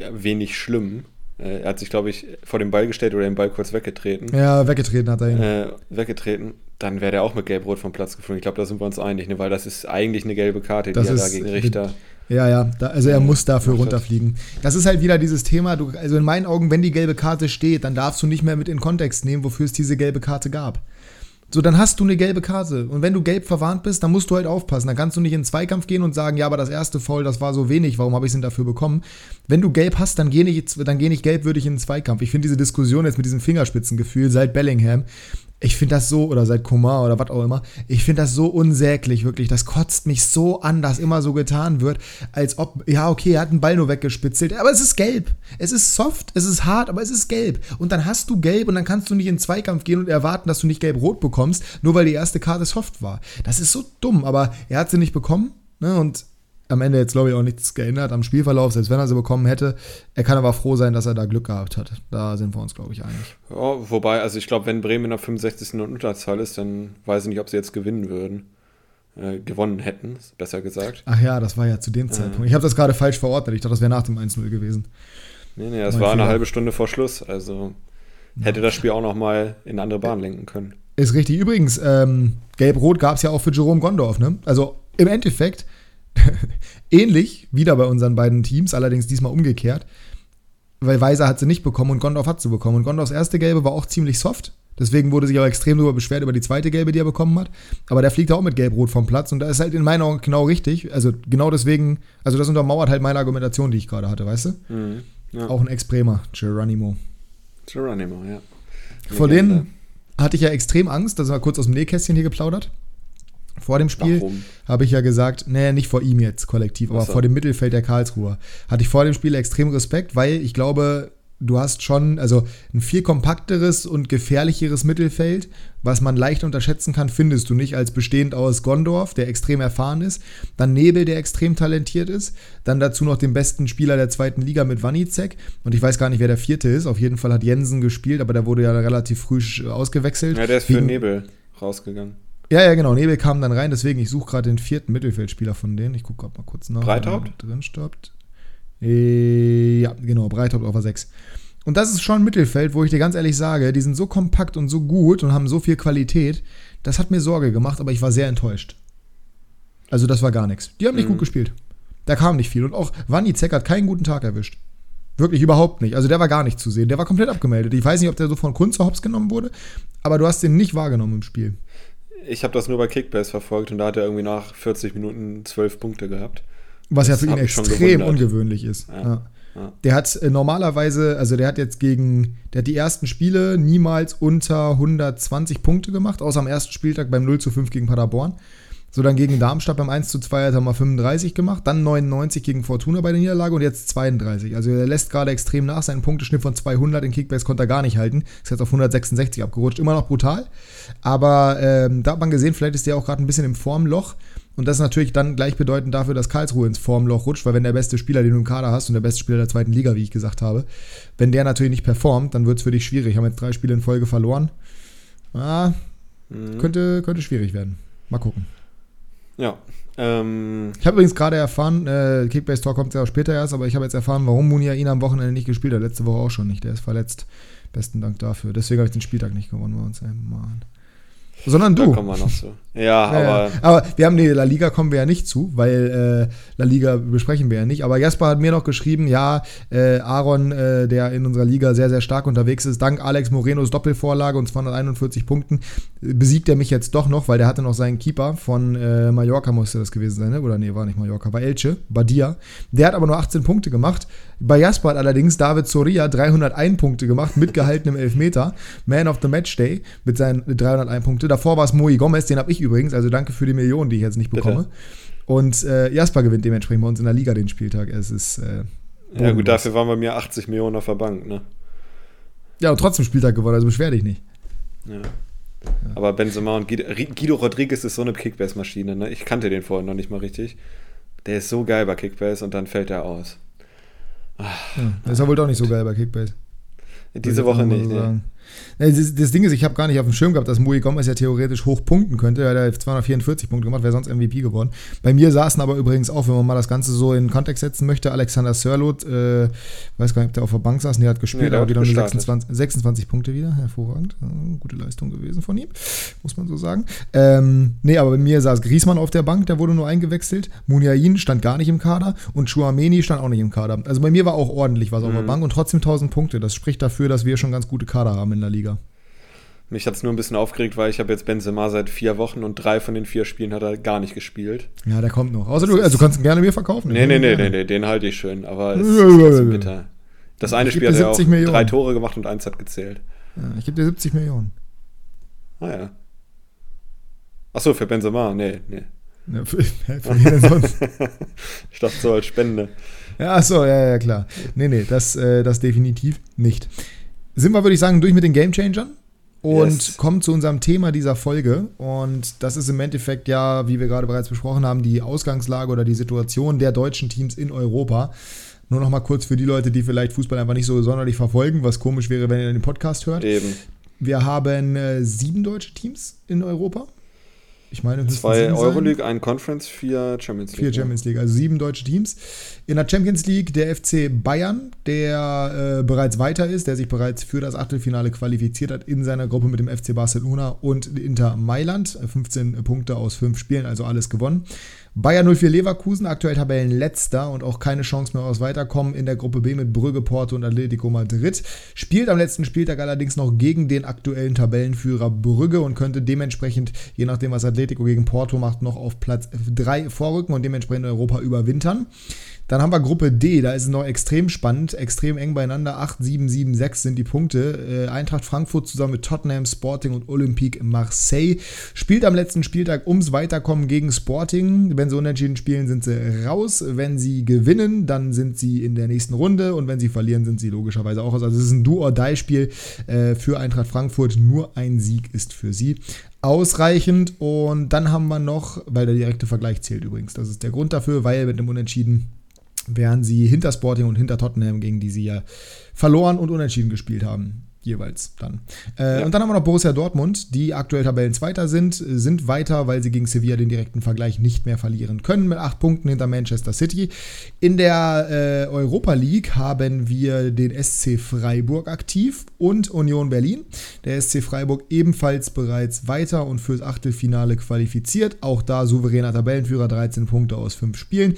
ja, wenig schlimm, er hat sich, glaube ich, vor den Ball gestellt oder den Ball kurz weggetreten. Ja, weggetreten hat er ihn. Äh, weggetreten. Dann wäre der auch mit Gelb-Rot vom Platz geflogen. Ich glaube, da sind wir uns einig, ne? weil das ist eigentlich eine gelbe Karte, das die er da gegen Richter. Ja, ja, da, also er muss dafür runterfliegen. Das ist halt wieder dieses Thema, du, also in meinen Augen, wenn die gelbe Karte steht, dann darfst du nicht mehr mit in Kontext nehmen, wofür es diese gelbe Karte gab. So, dann hast du eine gelbe Karte. Und wenn du gelb verwarnt bist, dann musst du halt aufpassen. Dann kannst du nicht in den Zweikampf gehen und sagen, ja, aber das erste Foul, das war so wenig, warum habe ich es denn dafür bekommen? Wenn du gelb hast, dann geh nicht, dann geh nicht gelbwürdig in den Zweikampf. Ich finde diese Diskussion jetzt mit diesem Fingerspitzengefühl seit Bellingham, ich finde das so, oder seit Komar oder was auch immer, ich finde das so unsäglich, wirklich. Das kotzt mich so an, dass immer so getan wird, als ob, ja, okay, er hat einen Ball nur weggespitzelt, aber es ist gelb. Es ist soft, es ist hart, aber es ist gelb. Und dann hast du gelb und dann kannst du nicht in den Zweikampf gehen und erwarten, dass du nicht gelb-rot bekommst, nur weil die erste Karte soft war. Das ist so dumm, aber er hat sie nicht bekommen, ne, und am Ende jetzt, glaube ich, auch nichts geändert am Spielverlauf, selbst wenn er sie bekommen hätte. Er kann aber froh sein, dass er da Glück gehabt hat. Da sind wir uns, glaube ich, einig. Ja, wobei, also ich glaube, wenn Bremen in der 65. Unterzahl ist, dann weiß ich nicht, ob sie jetzt gewinnen würden. Äh, gewonnen hätten, besser gesagt. Ach ja, das war ja zu dem äh. Zeitpunkt. Ich habe das gerade falsch verordnet. Ich dachte, das wäre nach dem 1-0 gewesen. Nee, nee, das mein war Fehler. eine halbe Stunde vor Schluss. Also hätte das Spiel auch noch mal in eine andere Bahn lenken können. Ist richtig. Übrigens, ähm, Gelb-Rot gab es ja auch für Jerome Gondorf. Ne? Also im Endeffekt Ähnlich, wieder bei unseren beiden Teams, allerdings diesmal umgekehrt. Weil Weiser hat sie nicht bekommen und Gondorf hat sie bekommen. Und Gondorfs erste Gelbe war auch ziemlich soft. Deswegen wurde sich auch extrem darüber beschwert über die zweite Gelbe, die er bekommen hat. Aber der fliegt auch mit Gelb-Rot vom Platz. Und da ist halt in meinen Augen genau richtig. Also genau deswegen, also das untermauert halt meine Argumentation, die ich gerade hatte, weißt du? Mhm, ja. Auch ein Ex-Bremer, Geronimo. Geronimo, ja. Vor denen hatte ich ja extrem Angst, das war kurz aus dem Nähkästchen hier geplaudert. Vor dem Spiel habe ich ja gesagt, nee, nicht vor ihm jetzt kollektiv, aber so. vor dem Mittelfeld der Karlsruher. Hatte ich vor dem Spiel extrem Respekt, weil ich glaube, du hast schon, also ein viel kompakteres und gefährlicheres Mittelfeld, was man leicht unterschätzen kann, findest du nicht als bestehend aus Gondorf, der extrem erfahren ist, dann Nebel, der extrem talentiert ist, dann dazu noch den besten Spieler der zweiten Liga mit Wanizek und ich weiß gar nicht, wer der vierte ist, auf jeden Fall hat Jensen gespielt, aber der wurde ja relativ früh ausgewechselt. Ja, der ist für Nebel rausgegangen. Ja, ja, genau. Nebel kam dann rein, deswegen, ich suche gerade den vierten Mittelfeldspieler von denen. Ich gucke mal kurz nach. Breithaupt? Drin stoppt. Äh, ja, genau, Breithaupt auf der 6. Und das ist schon ein Mittelfeld, wo ich dir ganz ehrlich sage, die sind so kompakt und so gut und haben so viel Qualität. Das hat mir Sorge gemacht, aber ich war sehr enttäuscht. Also, das war gar nichts. Die haben nicht mhm. gut gespielt. Da kam nicht viel. Und auch Wanizek hat keinen guten Tag erwischt. Wirklich überhaupt nicht. Also der war gar nicht zu sehen. Der war komplett abgemeldet. Ich weiß nicht, ob der so von Kunze hops genommen wurde, aber du hast den nicht wahrgenommen im Spiel ich habe das nur bei Kickbase verfolgt und da hat er irgendwie nach 40 Minuten 12 Punkte gehabt. Was das ja für ihn extrem ungewöhnlich ist. Ja. Ja. Ja. Der hat äh, normalerweise, also der hat jetzt gegen, der hat die ersten Spiele niemals unter 120 Punkte gemacht, außer am ersten Spieltag beim 0 zu 5 gegen Paderborn. So dann gegen Darmstadt beim 1 zu 2 hat er mal 35 gemacht, dann 99 gegen Fortuna bei der Niederlage und jetzt 32. Also er lässt gerade extrem nach, seinen Punkteschnitt von 200 in Kickbase konnte er gar nicht halten. Ist jetzt auf 166 abgerutscht, immer noch brutal. Aber ähm, da hat man gesehen, vielleicht ist der auch gerade ein bisschen im Formloch. Und das ist natürlich dann gleichbedeutend dafür, dass Karlsruhe ins Formloch rutscht, weil wenn der beste Spieler, den du im Kader hast und der beste Spieler der zweiten Liga, wie ich gesagt habe, wenn der natürlich nicht performt, dann wird es für dich schwierig. Haben jetzt drei Spiele in Folge verloren. Ah, mhm. könnte, könnte schwierig werden. Mal gucken. Ja. Ähm, ich habe übrigens gerade erfahren, äh, Kickbase Talk kommt ja auch später erst, aber ich habe jetzt erfahren, warum Munia ihn am Wochenende nicht gespielt hat. Letzte Woche auch schon nicht. Der ist verletzt. Besten Dank dafür. Deswegen habe ich den Spieltag nicht gewonnen bei uns. Ey, Mann. Sondern du. Da kommen wir noch zu. Ja, ja aber. Aber wir haben die La Liga kommen wir ja nicht zu, weil äh, La Liga besprechen wir ja nicht. Aber Jasper hat mir noch geschrieben, ja, äh, Aaron, äh, der in unserer Liga sehr, sehr stark unterwegs ist, dank Alex Morenos Doppelvorlage und 241 Punkten, besiegt er mich jetzt doch noch, weil der hatte noch seinen Keeper von äh, Mallorca, musste das gewesen sein, ne? Oder nee, war nicht Mallorca, war Elche, Badia. Der hat aber nur 18 Punkte gemacht. Bei Jasper hat allerdings David Soria 301 Punkte gemacht, mit gehaltenem Elfmeter. Man of the Match Day mit seinen 301 Punkten. Davor war es Moi Gomez, den habe ich übrigens, also danke für die Millionen, die ich jetzt nicht bekomme. Bitte. Und äh, Jasper gewinnt dementsprechend bei uns in der Liga den Spieltag. Es ist. Äh, ja, gut, dafür waren bei mir 80 Millionen auf der Bank, ne? Ja, und trotzdem Spieltag gewonnen, also beschwer dich nicht. Ja. ja. Aber Benzema und Guido, Guido Rodriguez ist so eine Kickbase-Maschine, ne? Ich kannte den vorher noch nicht mal richtig. Der ist so geil bei Kickbase und dann fällt er aus. Ach, ja, der ist ja wohl doch nicht so geil bei Kickbase. Diese Woche nicht, so ne? Das, das Ding ist, ich habe gar nicht auf dem Schirm gehabt, dass Mui Gomez ja theoretisch hoch punkten könnte. Er hat 244 Punkte gemacht, wäre sonst MVP geworden. Bei mir saßen aber übrigens auch, wenn man mal das Ganze so in Kontext setzen möchte, Alexander Sörlot, äh, weiß gar nicht, ob der auf der Bank saß, nee, hat gespielt, nee, aber wieder nur 26, 26 Punkte wieder. Hervorragend. gute Leistung gewesen von ihm, muss man so sagen. Ähm, nee, aber bei mir saß Griesmann auf der Bank, der wurde nur eingewechselt. Muniain stand gar nicht im Kader und Chouameni stand auch nicht im Kader. Also bei mir war auch ordentlich was mhm. auf der mhm. Bank und trotzdem 1000 Punkte. Das spricht dafür, dass wir schon ganz gute Kader haben in der Liga. Mich hat es nur ein bisschen aufgeregt, weil ich habe jetzt Benzema seit vier Wochen und drei von den vier Spielen hat er gar nicht gespielt. Ja, der kommt noch. Außer du, also du kannst ihn gerne mir verkaufen. Nee, nee, nee, nee, nee, den halte ich schön, aber es ist bitter. Das eine Spiel hat er auch Millionen. drei Tore gemacht und eins hat gezählt. Ja, ich gebe dir 70 Millionen. Ah ja. Achso, für Benzema, nee, nee. Ja, für, für wen sonst? ich dachte so als Spende. Ja, achso, ja, ja, klar. Nee, nee, das, äh, das definitiv nicht. Sind wir, würde ich sagen, durch mit den Game Changern? und yes. kommen zu unserem Thema dieser Folge. Und das ist im Endeffekt ja, wie wir gerade bereits besprochen haben, die Ausgangslage oder die Situation der deutschen Teams in Europa. Nur noch mal kurz für die Leute, die vielleicht Fußball einfach nicht so sonderlich verfolgen, was komisch wäre, wenn ihr den Podcast hört. Eben. Wir haben äh, sieben deutsche Teams in Europa. Ich meine, zwei Euroleague, ein Conference, vier Champions League. Vier Champions League, also sieben deutsche Teams. In der Champions League der FC Bayern, der äh, bereits weiter ist, der sich bereits für das Achtelfinale qualifiziert hat in seiner Gruppe mit dem FC Barcelona und Inter Mailand. 15 Punkte aus fünf Spielen, also alles gewonnen. Bayer 04 Leverkusen, aktuell Tabellenletzter und auch keine Chance mehr aus Weiterkommen in der Gruppe B mit Brügge, Porto und Atletico Madrid. Spielt am letzten Spieltag allerdings noch gegen den aktuellen Tabellenführer Brügge und könnte dementsprechend, je nachdem was Atletico gegen Porto macht, noch auf Platz 3 vorrücken und dementsprechend Europa überwintern. Dann haben wir Gruppe D, da ist es noch extrem spannend, extrem eng beieinander. 8, 7, 7, 6 sind die Punkte. Äh, Eintracht Frankfurt zusammen mit Tottenham, Sporting und Olympique Marseille spielt am letzten Spieltag ums Weiterkommen gegen Sporting. Wenn sie unentschieden spielen, sind sie raus. Wenn sie gewinnen, dann sind sie in der nächsten Runde und wenn sie verlieren, sind sie logischerweise auch raus. Also es ist ein Do-or-Die-Spiel äh, für Eintracht Frankfurt. Nur ein Sieg ist für sie ausreichend. Und dann haben wir noch, weil der direkte Vergleich zählt übrigens, das ist der Grund dafür, weil mit einem Unentschieden wären sie hinter Sporting und hinter Tottenham, gegen die sie ja verloren und unentschieden gespielt haben. Jeweils dann. Äh, ja. Und dann haben wir noch Borussia Dortmund, die aktuell Tabellenzweiter sind, sind weiter, weil sie gegen Sevilla den direkten Vergleich nicht mehr verlieren können, mit acht Punkten hinter Manchester City. In der äh, Europa League haben wir den SC Freiburg aktiv und Union Berlin. Der SC Freiburg ebenfalls bereits weiter und fürs Achtelfinale qualifiziert. Auch da souveräner Tabellenführer, 13 Punkte aus 5 Spielen.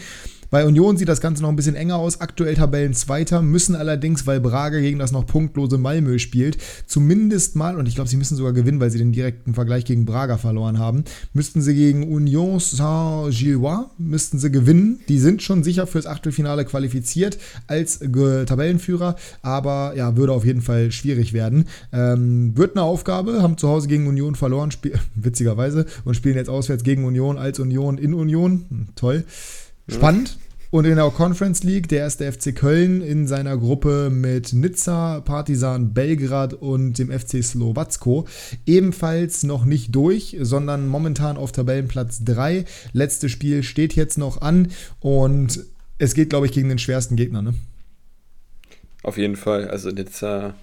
Bei Union sieht das Ganze noch ein bisschen enger aus. Aktuell Tabellenzweiter, müssen allerdings, weil Braga gegen das noch punktlose Malmö spielt, zumindest mal, und ich glaube, sie müssen sogar gewinnen, weil sie den direkten Vergleich gegen Braga verloren haben, müssten sie gegen Union Saint-Gillois, müssten sie gewinnen. Die sind schon sicher fürs Achtelfinale qualifiziert als Tabellenführer, aber ja, würde auf jeden Fall schwierig werden. Ähm, wird eine Aufgabe, haben zu Hause gegen Union verloren, witzigerweise, und spielen jetzt auswärts gegen Union als Union in Union. Hm, toll. Spannend. Und in der Conference League der erste FC Köln in seiner Gruppe mit Nizza, Partizan Belgrad und dem FC Slowacko ebenfalls noch nicht durch, sondern momentan auf Tabellenplatz 3. Letztes Spiel steht jetzt noch an und es geht, glaube ich, gegen den schwersten Gegner. Ne? Auf jeden Fall. Also Nizza.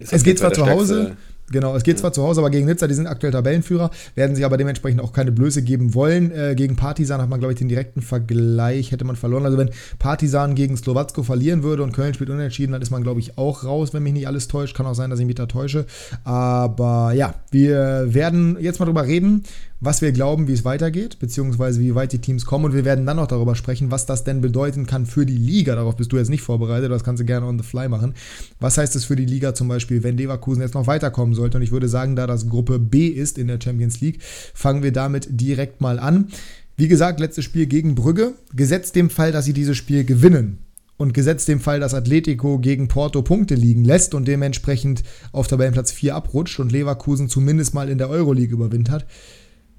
es geht zwar zu Hause, Genau, es geht zwar zu Hause, aber gegen Nizza, die sind aktuell Tabellenführer, werden sich aber dementsprechend auch keine Blöße geben wollen. Äh, gegen Partisan hat man, glaube ich, den direkten Vergleich, hätte man verloren. Also wenn Partisan gegen Slowacko verlieren würde und Köln spielt unentschieden, dann ist man, glaube ich, auch raus, wenn mich nicht alles täuscht. Kann auch sein, dass ich mich da täusche. Aber ja, wir werden jetzt mal drüber reden, was wir glauben, wie es weitergeht, beziehungsweise wie weit die Teams kommen. Und wir werden dann noch darüber sprechen, was das denn bedeuten kann für die Liga. Darauf bist du jetzt nicht vorbereitet, das kannst du gerne on the fly machen. Was heißt es für die Liga zum Beispiel, wenn Leverkusen jetzt noch weiterkommen sollte? Und ich würde sagen, da das Gruppe B ist in der Champions League, fangen wir damit direkt mal an. Wie gesagt, letztes Spiel gegen Brügge. Gesetzt dem Fall, dass sie dieses Spiel gewinnen, und gesetzt dem Fall, dass Atletico gegen Porto Punkte liegen lässt und dementsprechend auf Tabellenplatz 4 abrutscht und Leverkusen zumindest mal in der Euroleague überwintert,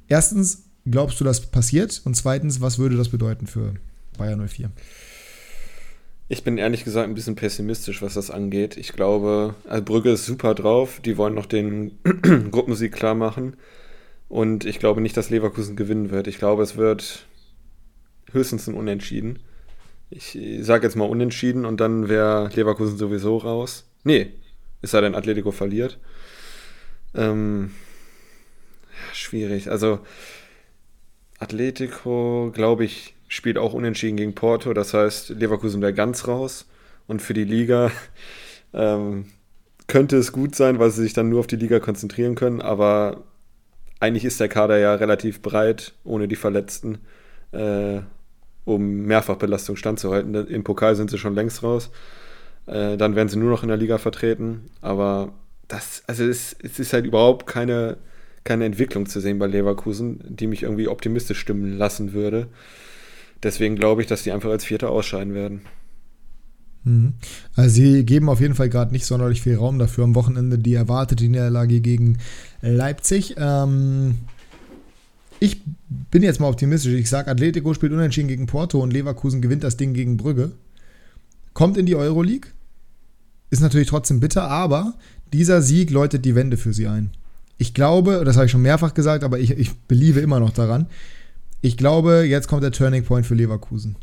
Erstens, glaubst du, das passiert? Und zweitens, was würde das bedeuten für Bayern 04? Ich bin ehrlich gesagt ein bisschen pessimistisch, was das angeht. Ich glaube, also Brügge ist super drauf. Die wollen noch den Gruppensieg klar machen. Und ich glaube nicht, dass Leverkusen gewinnen wird. Ich glaube, es wird höchstens ein Unentschieden. Ich sage jetzt mal Unentschieden und dann wäre Leverkusen sowieso raus. Nee, Es sei denn, Atletico verliert. Ähm, schwierig. Also, Atletico, glaube ich, spielt auch unentschieden gegen Porto. Das heißt, Leverkusen wäre ganz raus. Und für die Liga ähm, könnte es gut sein, weil sie sich dann nur auf die Liga konzentrieren können. Aber eigentlich ist der Kader ja relativ breit, ohne die Verletzten, äh, um Mehrfachbelastung standzuhalten. Im Pokal sind sie schon längst raus. Äh, dann werden sie nur noch in der Liga vertreten. Aber das, also es, es ist halt überhaupt keine, keine Entwicklung zu sehen bei Leverkusen, die mich irgendwie optimistisch stimmen lassen würde. Deswegen glaube ich, dass die einfach als Vierter ausscheiden werden. Mhm. Also sie geben auf jeden Fall gerade nicht sonderlich viel Raum dafür. Am Wochenende die erwartete Niederlage gegen Leipzig. Ähm, ich bin jetzt mal optimistisch. Ich sage, Atletico spielt unentschieden gegen Porto und Leverkusen gewinnt das Ding gegen Brügge. Kommt in die Euroleague. Ist natürlich trotzdem bitter, aber dieser Sieg läutet die Wende für sie ein. Ich glaube, das habe ich schon mehrfach gesagt, aber ich, ich beliebe immer noch daran. Ich glaube, jetzt kommt der Turning Point für Leverkusen.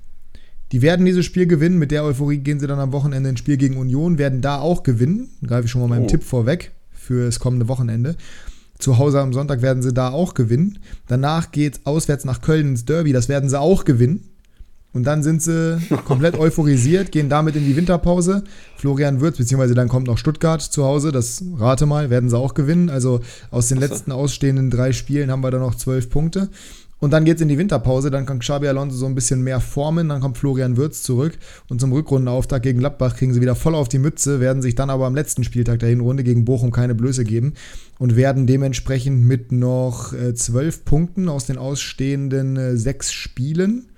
Die werden dieses Spiel gewinnen. Mit der Euphorie gehen sie dann am Wochenende ins Spiel gegen Union, werden da auch gewinnen. Greife ich schon mal meinem oh. Tipp vorweg für das kommende Wochenende. Zu Hause am Sonntag werden sie da auch gewinnen. Danach geht es auswärts nach Köln ins Derby. Das werden sie auch gewinnen. Und dann sind sie komplett euphorisiert, gehen damit in die Winterpause. Florian Würz, beziehungsweise dann kommt noch Stuttgart zu Hause, das rate mal, werden sie auch gewinnen. Also aus den letzten ausstehenden drei Spielen haben wir da noch zwölf Punkte. Und dann geht es in die Winterpause, dann kann Xabi Alonso so ein bisschen mehr formen, dann kommt Florian Würz zurück und zum Rückrundenauftakt gegen Gladbach kriegen sie wieder voll auf die Mütze, werden sich dann aber am letzten Spieltag der Hinrunde gegen Bochum keine Blöße geben und werden dementsprechend mit noch äh, zwölf Punkten aus den ausstehenden äh, sechs Spielen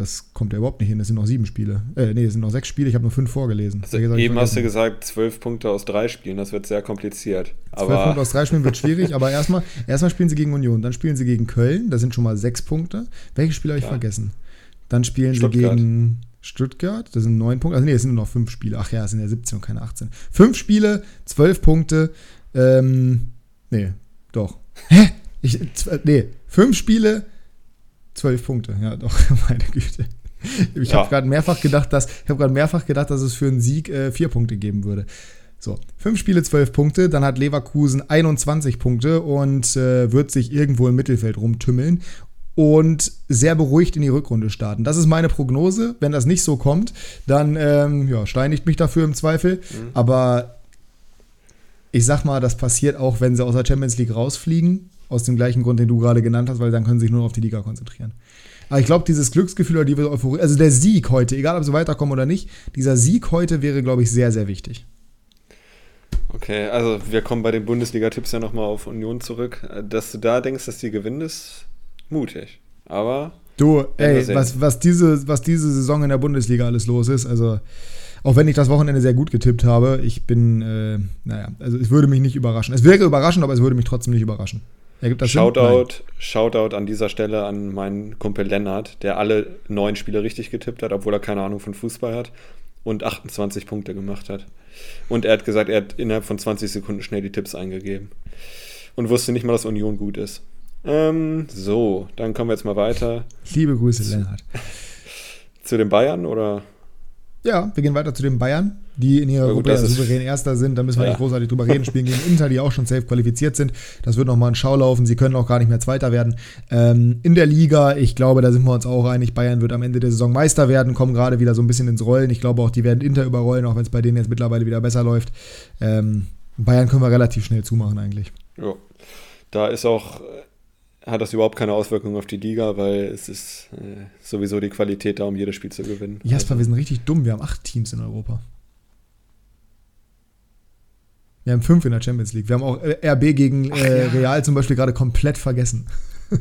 das kommt ja überhaupt nicht hin. Es sind noch sieben Spiele. Äh, nee, es sind noch sechs Spiele. Ich habe nur fünf vorgelesen. Also eben hast du gesagt, zwölf Punkte aus drei Spielen. Das wird sehr kompliziert. Zwölf Punkte aus drei Spielen wird schwierig. aber erstmal, erstmal spielen sie gegen Union. Dann spielen sie gegen Köln. Das sind schon mal sechs Punkte. Welche Spiele habe ich ja. vergessen? Dann spielen Stuttgart. sie gegen Stuttgart. Das sind neun Punkte. Also nee, es sind nur noch fünf Spiele. Ach ja, es sind ja 17 und keine 18. Fünf Spiele, zwölf Punkte. Ähm, nee, doch. Hä? Ich, nee, fünf Spiele, Zwölf Punkte, ja doch, meine Güte. Ich ja. habe gerade mehrfach gedacht, dass ich habe gerade mehrfach gedacht, dass es für einen Sieg äh, vier Punkte geben würde. So, fünf Spiele, zwölf Punkte, dann hat Leverkusen 21 Punkte und äh, wird sich irgendwo im Mittelfeld rumtümmeln und sehr beruhigt in die Rückrunde starten. Das ist meine Prognose. Wenn das nicht so kommt, dann ähm, ja, steinigt mich dafür im Zweifel. Mhm. Aber ich sag mal, das passiert auch, wenn sie aus der Champions League rausfliegen aus dem gleichen Grund, den du gerade genannt hast, weil dann können sie sich nur auf die Liga konzentrieren. Aber ich glaube, dieses Glücksgefühl oder die Euphorie, also der Sieg heute, egal ob sie weiterkommen oder nicht, dieser Sieg heute wäre, glaube ich, sehr, sehr wichtig. Okay, also wir kommen bei den Bundesliga-Tipps ja nochmal auf Union zurück. Dass du da denkst, dass die gewinnen, ist mutig. Aber. Du, ey, was, was, diese, was diese Saison in der Bundesliga alles los ist, also auch wenn ich das Wochenende sehr gut getippt habe, ich bin, äh, naja, also es würde mich nicht überraschen. Es wäre überraschend, aber es würde mich trotzdem nicht überraschen. Ergibt das Shoutout? Shoutout an dieser Stelle an meinen Kumpel Lennart, der alle neun Spiele richtig getippt hat, obwohl er keine Ahnung von Fußball hat und 28 Punkte gemacht hat. Und er hat gesagt, er hat innerhalb von 20 Sekunden schnell die Tipps eingegeben. Und wusste nicht mal, dass Union gut ist. Ähm, so, dann kommen wir jetzt mal weiter. Liebe Grüße, Lennart. Zu den Bayern oder? Ja, wir gehen weiter zu den Bayern, die in ihrer gut, Gruppe ja souverän Erster sind. Da müssen wir ja. nicht großartig drüber reden. Spielen gegen Inter, die auch schon safe qualifiziert sind. Das wird nochmal ein Schau laufen. Sie können auch gar nicht mehr Zweiter werden. Ähm, in der Liga, ich glaube, da sind wir uns auch einig. Bayern wird am Ende der Saison Meister werden, kommen gerade wieder so ein bisschen ins Rollen. Ich glaube auch, die werden Inter überrollen, auch wenn es bei denen jetzt mittlerweile wieder besser läuft. Ähm, Bayern können wir relativ schnell zumachen eigentlich. Ja, da ist auch hat das überhaupt keine Auswirkungen auf die Liga, weil es ist äh, sowieso die Qualität da, um jedes Spiel zu gewinnen. Jasper, also. wir sind richtig dumm. Wir haben acht Teams in Europa. Wir haben fünf in der Champions League. Wir haben auch äh, RB gegen äh. Real zum Beispiel gerade komplett vergessen.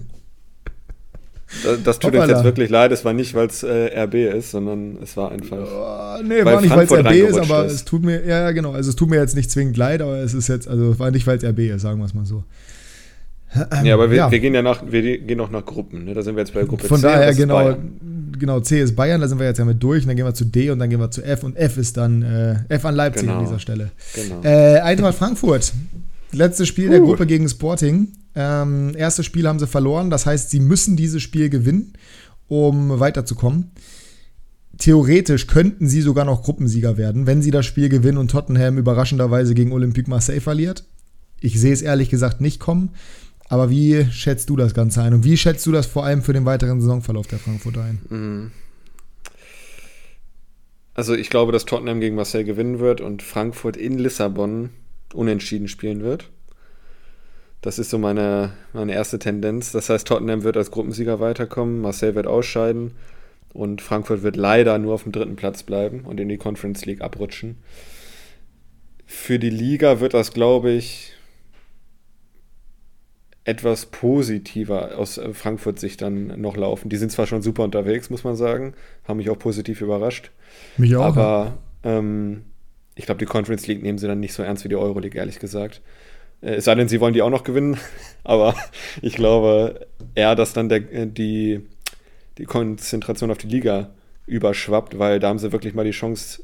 Das, das tut Hoppala. uns jetzt wirklich leid. Es war nicht, weil es äh, RB ist, sondern es war einfach. Oh, nee, war nicht, weil es RB ist, aber ist. es tut mir, ja, genau. Also, es tut mir jetzt nicht zwingend leid, aber es ist jetzt, also, war nicht, weil es RB ist, sagen wir es mal so. Ähm, ja, aber wir, ja. wir, gehen ja nach, wir gehen auch nach Gruppen. Ne? Da sind wir jetzt bei Gruppe Von C. Von daher, genau, genau, C ist Bayern, da sind wir jetzt ja mit durch. Und dann gehen wir zu D und dann gehen wir zu F. Und F ist dann äh, F an Leipzig genau. an dieser Stelle. Genau. Äh, Eintracht Frankfurt. Letztes Spiel uh. der Gruppe gegen Sporting. Ähm, erstes Spiel haben sie verloren. Das heißt, sie müssen dieses Spiel gewinnen, um weiterzukommen. theoretisch könnten sie sogar noch Gruppensieger werden, wenn sie das Spiel gewinnen und Tottenham überraschenderweise gegen Olympique Marseille verliert. Ich sehe es ehrlich gesagt nicht kommen. Aber wie schätzt du das Ganze ein? Und wie schätzt du das vor allem für den weiteren Saisonverlauf der Frankfurter ein? Mhm. Also ich glaube, dass Tottenham gegen Marseille gewinnen wird und Frankfurt in Lissabon unentschieden spielen wird. Das ist so meine, meine erste Tendenz. Das heißt, Tottenham wird als Gruppensieger weiterkommen, Marseille wird ausscheiden und Frankfurt wird leider nur auf dem dritten Platz bleiben und in die Conference League abrutschen. Für die Liga wird das, glaube ich, etwas positiver aus äh, Frankfurt sich dann noch laufen. Die sind zwar schon super unterwegs, muss man sagen, haben mich auch positiv überrascht. Mich auch. Aber ähm, ich glaube, die Conference League nehmen sie dann nicht so ernst wie die Euroleague, ehrlich gesagt. Äh, es sei denn, sie wollen die auch noch gewinnen. aber ich glaube eher, dass dann der, äh, die, die Konzentration auf die Liga überschwappt, weil da haben sie wirklich mal die Chance,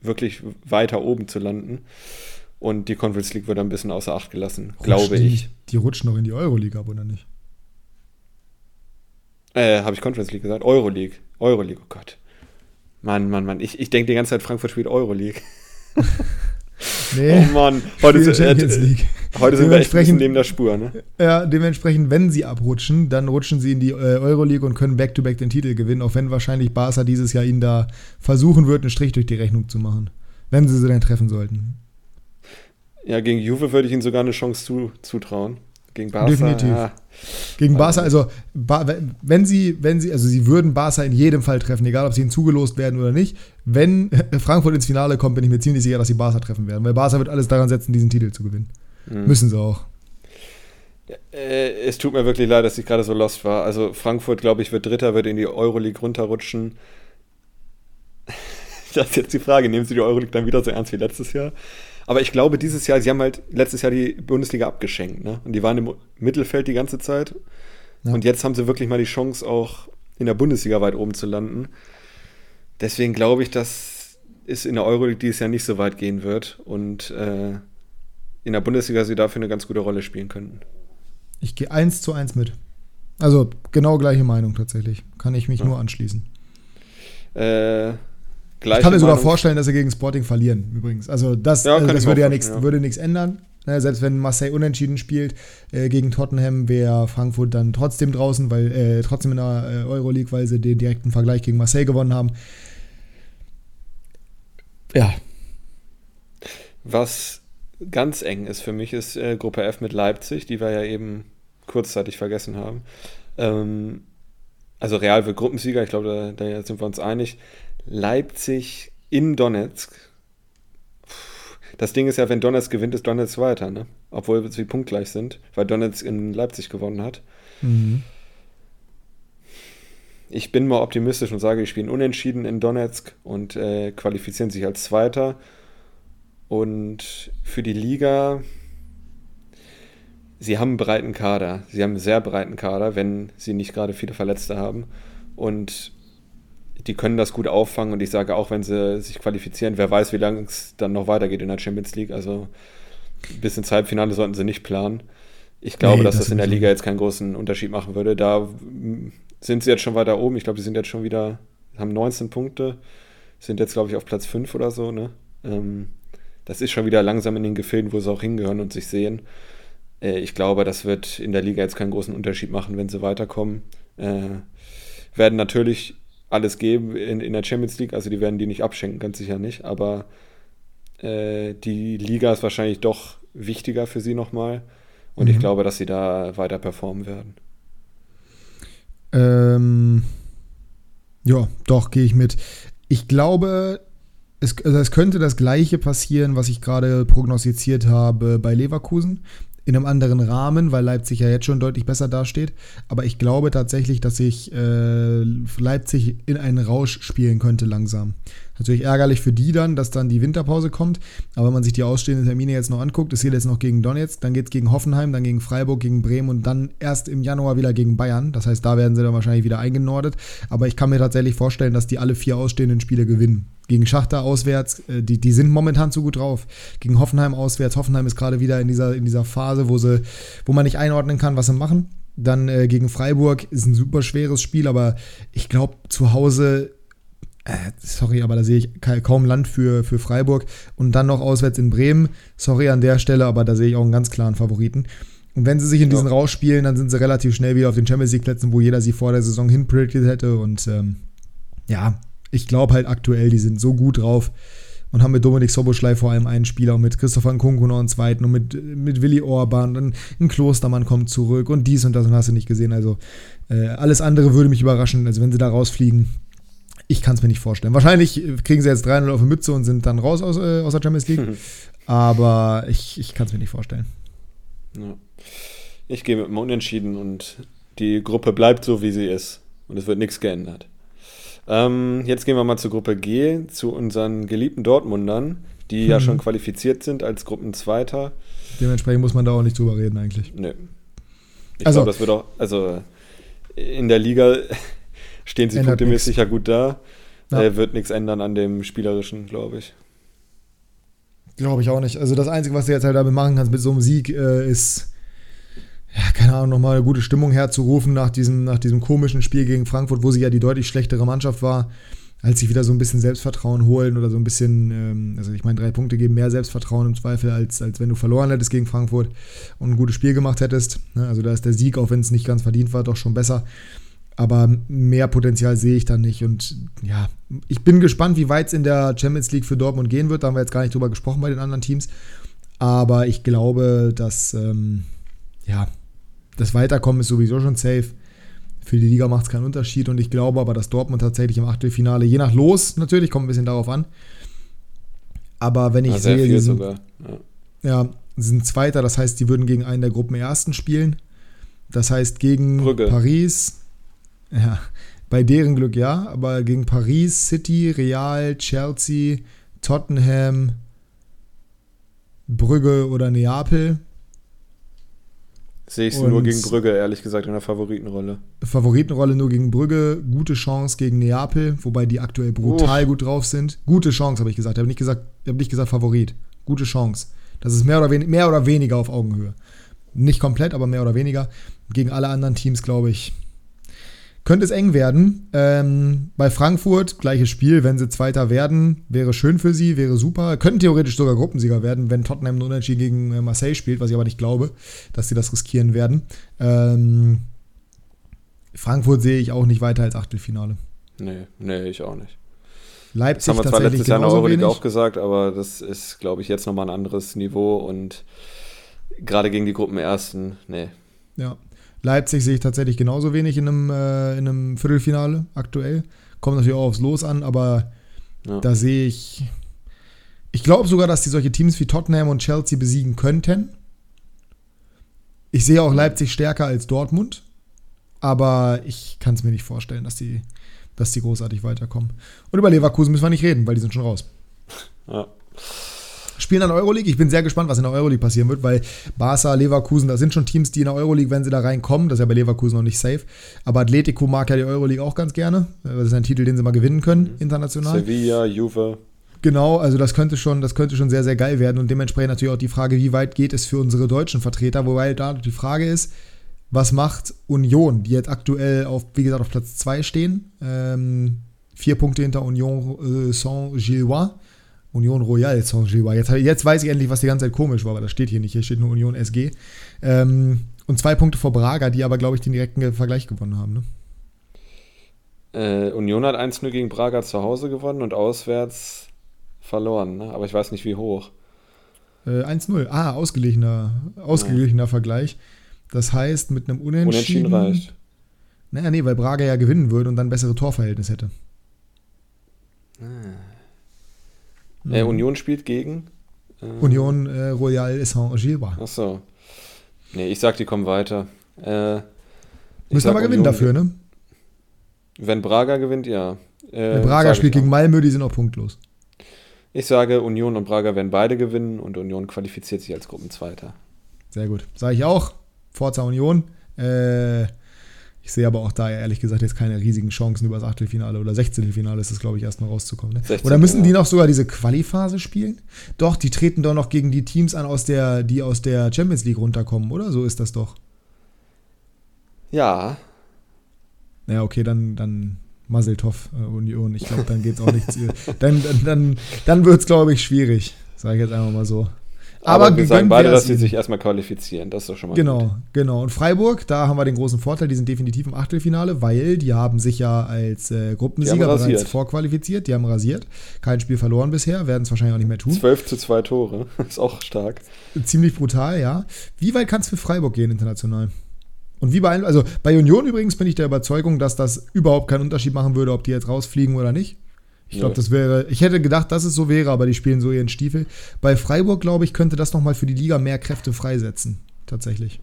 wirklich weiter oben zu landen. Und die Conference League wird ein bisschen außer Acht gelassen, Rutsch glaube die, ich. Die rutschen noch in die Euroleague ab, oder nicht? Äh, habe ich Conference League gesagt? Euroleague. Euroleague, oh Gott. Mann, Mann, Mann. Ich, ich denke die ganze Zeit, Frankfurt spielt Euroleague. nee. Oh Mann. Heute, Champions League. heute sind wir echt neben der Spur, ne? Ja, dementsprechend, wenn sie abrutschen, dann rutschen sie in die äh, Euroleague und können back-to-back -back den Titel gewinnen, auch wenn wahrscheinlich Barca dieses Jahr ihnen da versuchen wird, einen Strich durch die Rechnung zu machen. Wenn sie sie denn treffen sollten. Ja, gegen Juve würde ich ihnen sogar eine Chance zu, zutrauen. Gegen Barca. Definitiv. Ja. Gegen Barca, also wenn sie, wenn sie, also sie würden Barca in jedem Fall treffen, egal ob sie ihnen zugelost werden oder nicht. Wenn Frankfurt ins Finale kommt, bin ich mir ziemlich sicher, dass sie Barca treffen werden, weil Barca wird alles daran setzen, diesen Titel zu gewinnen. Mhm. Müssen sie auch. Äh, es tut mir wirklich leid, dass ich gerade so lost war. Also Frankfurt, glaube ich, wird Dritter, wird in die Euroleague runterrutschen. Das ist jetzt die Frage, nehmen sie die Euroleague dann wieder so ernst wie letztes Jahr? Aber ich glaube, dieses Jahr, sie haben halt letztes Jahr die Bundesliga abgeschenkt, ne? Und die waren im Mittelfeld die ganze Zeit. Ja. Und jetzt haben sie wirklich mal die Chance, auch in der Bundesliga weit oben zu landen. Deswegen glaube ich, dass es in der Euroleague dieses Jahr nicht so weit gehen wird und äh, in der Bundesliga sie dafür eine ganz gute Rolle spielen könnten. Ich gehe eins zu eins mit. Also genau gleiche Meinung tatsächlich. Kann ich mich ja. nur anschließen. Äh, ich kann mir sogar vorstellen, dass sie gegen Sporting verlieren, übrigens. Also das, ja, also das würde ja nichts ja. ändern. Ne, selbst wenn Marseille unentschieden spielt äh, gegen Tottenham, wäre Frankfurt dann trotzdem draußen, weil äh, trotzdem in der äh, Euroleague, weil sie den direkten Vergleich gegen Marseille gewonnen haben. Ja. Was ganz eng ist für mich, ist äh, Gruppe F mit Leipzig, die wir ja eben kurzzeitig vergessen haben. Ähm, also Real wird Gruppensieger, ich glaube, da, da sind wir uns einig. Leipzig in Donetsk. Das Ding ist ja, wenn Donetsk gewinnt, ist Donetsk weiter, ne? Obwohl sie punktgleich sind, weil Donetsk in Leipzig gewonnen hat. Mhm. Ich bin mal optimistisch und sage, die spielen unentschieden in Donetsk und äh, qualifizieren sich als Zweiter. Und für die Liga, sie haben einen breiten Kader. Sie haben einen sehr breiten Kader, wenn sie nicht gerade viele Verletzte haben. Und die können das gut auffangen und ich sage auch, wenn sie sich qualifizieren, wer weiß, wie lange es dann noch weitergeht in der Champions League. Also bis ins Halbfinale sollten sie nicht planen. Ich glaube, nee, dass das, das in der Liga jetzt keinen großen Unterschied machen würde. Da sind sie jetzt schon weiter oben. Ich glaube, sie sind jetzt schon wieder, haben 19 Punkte, sind jetzt, glaube ich, auf Platz 5 oder so. Ne? Ähm, das ist schon wieder langsam in den Gefilden, wo sie auch hingehören und sich sehen. Äh, ich glaube, das wird in der Liga jetzt keinen großen Unterschied machen, wenn sie weiterkommen. Äh, werden natürlich alles geben in, in der Champions League. Also die werden die nicht abschenken, ganz sicher nicht. Aber äh, die Liga ist wahrscheinlich doch wichtiger für sie nochmal. Und mhm. ich glaube, dass sie da weiter performen werden. Ähm, ja, doch, gehe ich mit. Ich glaube, es, also es könnte das gleiche passieren, was ich gerade prognostiziert habe bei Leverkusen in einem anderen Rahmen, weil Leipzig ja jetzt schon deutlich besser dasteht. Aber ich glaube tatsächlich, dass sich äh, Leipzig in einen Rausch spielen könnte langsam. Natürlich ärgerlich für die dann, dass dann die Winterpause kommt. Aber wenn man sich die ausstehenden Termine jetzt noch anguckt, es geht jetzt noch gegen Donetsk, dann geht es gegen Hoffenheim, dann gegen Freiburg, gegen Bremen und dann erst im Januar wieder gegen Bayern. Das heißt, da werden sie dann wahrscheinlich wieder eingenordet. Aber ich kann mir tatsächlich vorstellen, dass die alle vier ausstehenden Spiele gewinnen gegen Schachter auswärts, äh, die, die sind momentan zu gut drauf. Gegen Hoffenheim auswärts. Hoffenheim ist gerade wieder in dieser, in dieser Phase, wo, sie, wo man nicht einordnen kann, was sie machen. Dann äh, gegen Freiburg ist ein super schweres Spiel, aber ich glaube, zu Hause sorry, aber da sehe ich kaum Land für, für Freiburg. Und dann noch auswärts in Bremen. Sorry an der Stelle, aber da sehe ich auch einen ganz klaren Favoriten. Und wenn sie sich in diesen ja. rausspielen, dann sind sie relativ schnell wieder auf den Champions League-Plätzen, wo jeder sie vor der Saison hinpredicted hätte. Und ähm, ja, ich glaube halt aktuell, die sind so gut drauf und haben mit Dominik Soboschlei vor allem einen Spieler und mit Christopher Nkunku noch einen zweiten und mit, mit Willi Orban, dann ein Klostermann kommt zurück und dies und das und hast du nicht gesehen. Also äh, alles andere würde mich überraschen. Also wenn sie da rausfliegen, ich kann es mir nicht vorstellen. Wahrscheinlich kriegen sie jetzt 3-0 auf die Mütze und sind dann raus aus, äh, aus der Champions League. Aber ich, ich kann es mir nicht vorstellen. Ja. Ich gehe mit dem Unentschieden und die Gruppe bleibt so, wie sie ist. Und es wird nichts geändert. Ähm, jetzt gehen wir mal zur Gruppe G, zu unseren geliebten Dortmundern, die hm. ja schon qualifiziert sind als Gruppenzweiter. Dementsprechend muss man da auch nicht drüber reden, eigentlich. Nee. Ich also, glaube, das wird auch, also in der Liga stehen sie punktemäßig ja gut da. Ja. Äh, wird nichts ändern an dem Spielerischen, glaube ich. Glaube ich auch nicht. Also das Einzige, was du jetzt halt damit machen kannst mit so einem Sieg, äh, ist, ja, keine Ahnung, nochmal eine gute Stimmung herzurufen nach diesem, nach diesem komischen Spiel gegen Frankfurt, wo sie ja die deutlich schlechtere Mannschaft war, als sich wieder so ein bisschen Selbstvertrauen holen oder so ein bisschen, ähm, also ich meine, drei Punkte geben mehr Selbstvertrauen im Zweifel, als, als wenn du verloren hättest gegen Frankfurt und ein gutes Spiel gemacht hättest. Ne? Also da ist der Sieg, auch wenn es nicht ganz verdient war, doch schon besser. Aber mehr Potenzial sehe ich da nicht. Und ja, ich bin gespannt, wie weit es in der Champions League für Dortmund gehen wird. Da haben wir jetzt gar nicht drüber gesprochen bei den anderen Teams. Aber ich glaube, dass ähm, ja, das Weiterkommen ist sowieso schon safe. Für die Liga macht es keinen Unterschied. Und ich glaube aber, dass Dortmund tatsächlich im Achtelfinale, je nach Los natürlich, kommt ein bisschen darauf an. Aber wenn ich ja, sehe, die sind, ja. ja, sind Zweiter, das heißt, die würden gegen einen der Gruppenersten spielen. Das heißt, gegen Brügge. Paris, ja, bei deren Glück ja, aber gegen Paris, City, Real, Chelsea, Tottenham, Brügge oder Neapel. Sehe ich sie nur gegen Brügge, ehrlich gesagt, in der Favoritenrolle. Favoritenrolle nur gegen Brügge, gute Chance gegen Neapel, wobei die aktuell brutal Uff. gut drauf sind. Gute Chance, habe ich gesagt. Ich habe nicht gesagt, ich habe nicht gesagt Favorit. Gute Chance. Das ist mehr oder, mehr oder weniger auf Augenhöhe. Nicht komplett, aber mehr oder weniger. Gegen alle anderen Teams, glaube ich, könnte es eng werden. Ähm, bei Frankfurt, gleiches Spiel, wenn sie Zweiter werden, wäre schön für sie, wäre super. Könnten theoretisch sogar Gruppensieger werden, wenn Tottenham nur Unentschieden gegen äh, Marseille spielt, was ich aber nicht glaube, dass sie das riskieren werden. Ähm, Frankfurt sehe ich auch nicht weiter als Achtelfinale. Nee, nee, ich auch nicht. Leipzig das haben wir zwar letztes Jahr in der Euroleague auch gesagt, aber das ist, glaube ich, jetzt nochmal ein anderes Niveau und gerade gegen die Gruppenersten, nee. Ja, Leipzig sehe ich tatsächlich genauso wenig in einem, äh, in einem Viertelfinale aktuell. Kommt natürlich auch aufs Los an, aber ja. da sehe ich. Ich glaube sogar, dass die solche Teams wie Tottenham und Chelsea besiegen könnten. Ich sehe auch Leipzig stärker als Dortmund, aber ich kann es mir nicht vorstellen, dass die, dass die großartig weiterkommen. Und über Leverkusen müssen wir nicht reden, weil die sind schon raus. Ja spielen an Euroleague. Ich bin sehr gespannt, was in der Euroleague passieren wird, weil Barca, Leverkusen, das sind schon Teams, die in der Euroleague, wenn sie da reinkommen, das ist ja bei Leverkusen noch nicht safe. Aber Atletico mag ja die Euroleague auch ganz gerne. Das ist ein Titel, den sie mal gewinnen können, mhm. international. Sevilla, Juve. Genau, also das könnte schon, das könnte schon sehr, sehr geil werden und dementsprechend natürlich auch die Frage, wie weit geht es für unsere deutschen Vertreter, wobei da die Frage ist, was macht Union, die jetzt aktuell auf, wie gesagt, auf Platz 2 stehen, ähm, vier Punkte hinter Union äh, Saint-Gillois Union Royale Saint-Gillois. Jetzt, jetzt weiß ich endlich, was die ganze Zeit komisch war, aber das steht hier nicht. Hier steht nur Union SG. Ähm, und zwei Punkte vor Braga, die aber, glaube ich, den direkten Vergleich gewonnen haben. Ne? Äh, Union hat 1-0 gegen Braga zu Hause gewonnen und auswärts verloren. Ne? Aber ich weiß nicht, wie hoch. Äh, 1-0. Ah, ausgeglichener, ausgeglichener ja. Vergleich. Das heißt, mit einem Unentschieden. Unentschieden reicht. Naja, nee, weil Braga ja gewinnen würde und dann bessere Torverhältnis hätte. Ah. Äh, mhm. Union spielt gegen? Äh, Union äh, Royal Saint-Gillois. Achso. Nee, ich sag, die kommen weiter. Äh, Müssen aber gewinnen dafür, ne? Wenn Braga gewinnt, ja. Äh, Braga spielt gegen Malmö, die sind auch punktlos. Ich sage, Union und Braga werden beide gewinnen und Union qualifiziert sich als Gruppenzweiter. Sehr gut. Sage ich auch. Forza Union. Äh, ich sehe aber auch da ehrlich gesagt jetzt keine riesigen Chancen über das Achtelfinale oder Sechzehntelfinale ist es, glaube ich, erstmal rauszukommen. Ne? 16, oder müssen die noch sogar diese Qualiphase spielen? Doch, die treten doch noch gegen die Teams an, aus der, die aus der Champions League runterkommen, oder? So ist das doch. Ja. Ja, okay, dann, dann Maseltoff äh, Union. Ich glaube, dann geht es auch nichts. dann dann, dann, dann wird es, glaube ich, schwierig. Sage ich jetzt einfach mal so. Aber, Aber wir sagen beide, dass sie sich erstmal qualifizieren. Das ist doch schon mal Genau, gut. genau. Und Freiburg, da haben wir den großen Vorteil, die sind definitiv im Achtelfinale, weil die haben sich ja als äh, Gruppensieger bereits vorqualifiziert. Die haben rasiert. Kein Spiel verloren bisher, werden es wahrscheinlich auch nicht mehr tun. 12 zu 2 Tore, ist auch stark. Ziemlich brutal, ja. Wie weit kann es für Freiburg gehen international? Und wie bei, also bei Union übrigens bin ich der Überzeugung, dass das überhaupt keinen Unterschied machen würde, ob die jetzt rausfliegen oder nicht. Ich glaube, das wäre, ich hätte gedacht, dass es so wäre, aber die spielen so ihren Stiefel. Bei Freiburg, glaube ich, könnte das nochmal für die Liga mehr Kräfte freisetzen. Tatsächlich.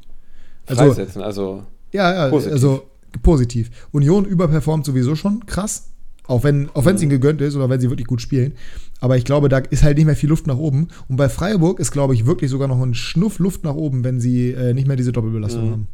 Also, freisetzen, also. Ja, ja, positiv. also positiv. Union überperformt sowieso schon krass. Auch wenn auch es mhm. ihnen gegönnt ist oder wenn sie wirklich gut spielen. Aber ich glaube, da ist halt nicht mehr viel Luft nach oben. Und bei Freiburg ist, glaube ich, wirklich sogar noch ein Schnuff Luft nach oben, wenn sie äh, nicht mehr diese Doppelbelastung mhm. haben.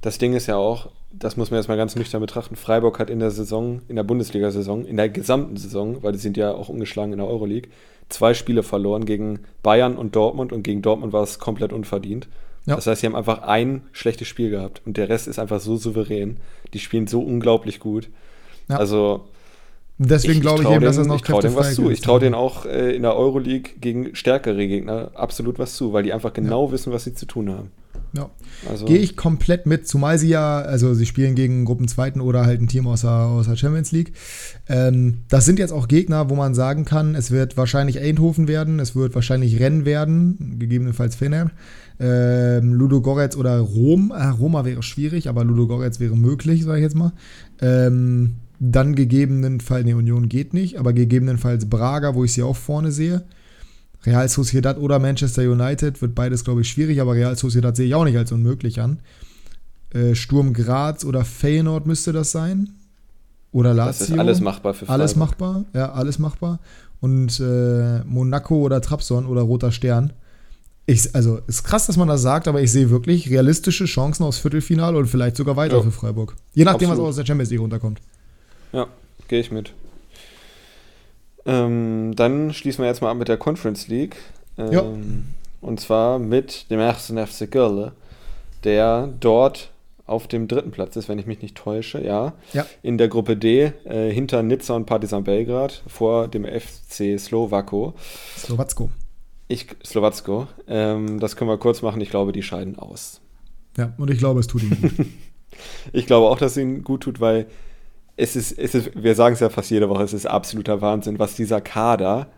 Das Ding ist ja auch, das muss man jetzt mal ganz nüchtern betrachten. Freiburg hat in der Saison, in der Bundesliga-Saison, in der gesamten Saison, weil die sind ja auch ungeschlagen in der Euroleague, zwei Spiele verloren gegen Bayern und Dortmund und gegen Dortmund war es komplett unverdient. Ja. Das heißt, sie haben einfach ein schlechtes Spiel gehabt und der Rest ist einfach so souverän. Die spielen so unglaublich gut. Ja. Also Deswegen glaube ich, ich eben, dass das noch Ich traue denen was zu. Ich traue denen auch äh, in der Euroleague gegen stärkere Gegner absolut was zu, weil die einfach genau ja. wissen, was sie zu tun haben. Ja. Also. Gehe ich komplett mit, zumal sie ja, also sie spielen gegen Gruppenzweiten oder halt ein Team aus der, aus der Champions League. Ähm, das sind jetzt auch Gegner, wo man sagen kann, es wird wahrscheinlich Eindhoven werden, es wird wahrscheinlich Rennen werden, gegebenenfalls Fener. Ähm, Ludo Goretz oder Rom. Äh, Roma wäre schwierig, aber Ludo Goretz wäre möglich, sage ich jetzt mal. Ähm, dann gegebenenfalls, ne, Union geht nicht, aber gegebenenfalls Braga, wo ich sie auch vorne sehe. Real Sociedad oder Manchester United wird beides, glaube ich, schwierig, aber Real Sociedad sehe ich auch nicht als unmöglich an. Äh, Sturm Graz oder Feyenoord müsste das sein. Oder Lazio. Das ist alles machbar für Freiburg. Alles machbar, ja, alles machbar. Und äh, Monaco oder Trabzon oder Roter Stern. Ich, also, ist krass, dass man das sagt, aber ich sehe wirklich realistische Chancen aufs Viertelfinale und vielleicht sogar weiter ja. für Freiburg. Je nachdem, Absolut. was aus der Champions League runterkommt. Ja, gehe ich mit. Ähm, dann schließen wir jetzt mal ab mit der Conference League. Ähm, ja. Und zwar mit dem ersten FC Köln, der dort auf dem dritten Platz ist, wenn ich mich nicht täusche, ja. ja. In der Gruppe D, äh, hinter Nizza und Partizan Belgrad, vor dem FC Slowako. Slowacko. Ich, Slowacko. Ähm, das können wir kurz machen. Ich glaube, die scheiden aus. Ja, und ich glaube, es tut ihnen gut. ich glaube auch, dass es ihnen gut tut, weil es ist, es ist, wir sagen es ja fast jede Woche, es ist absoluter Wahnsinn, was dieser Kader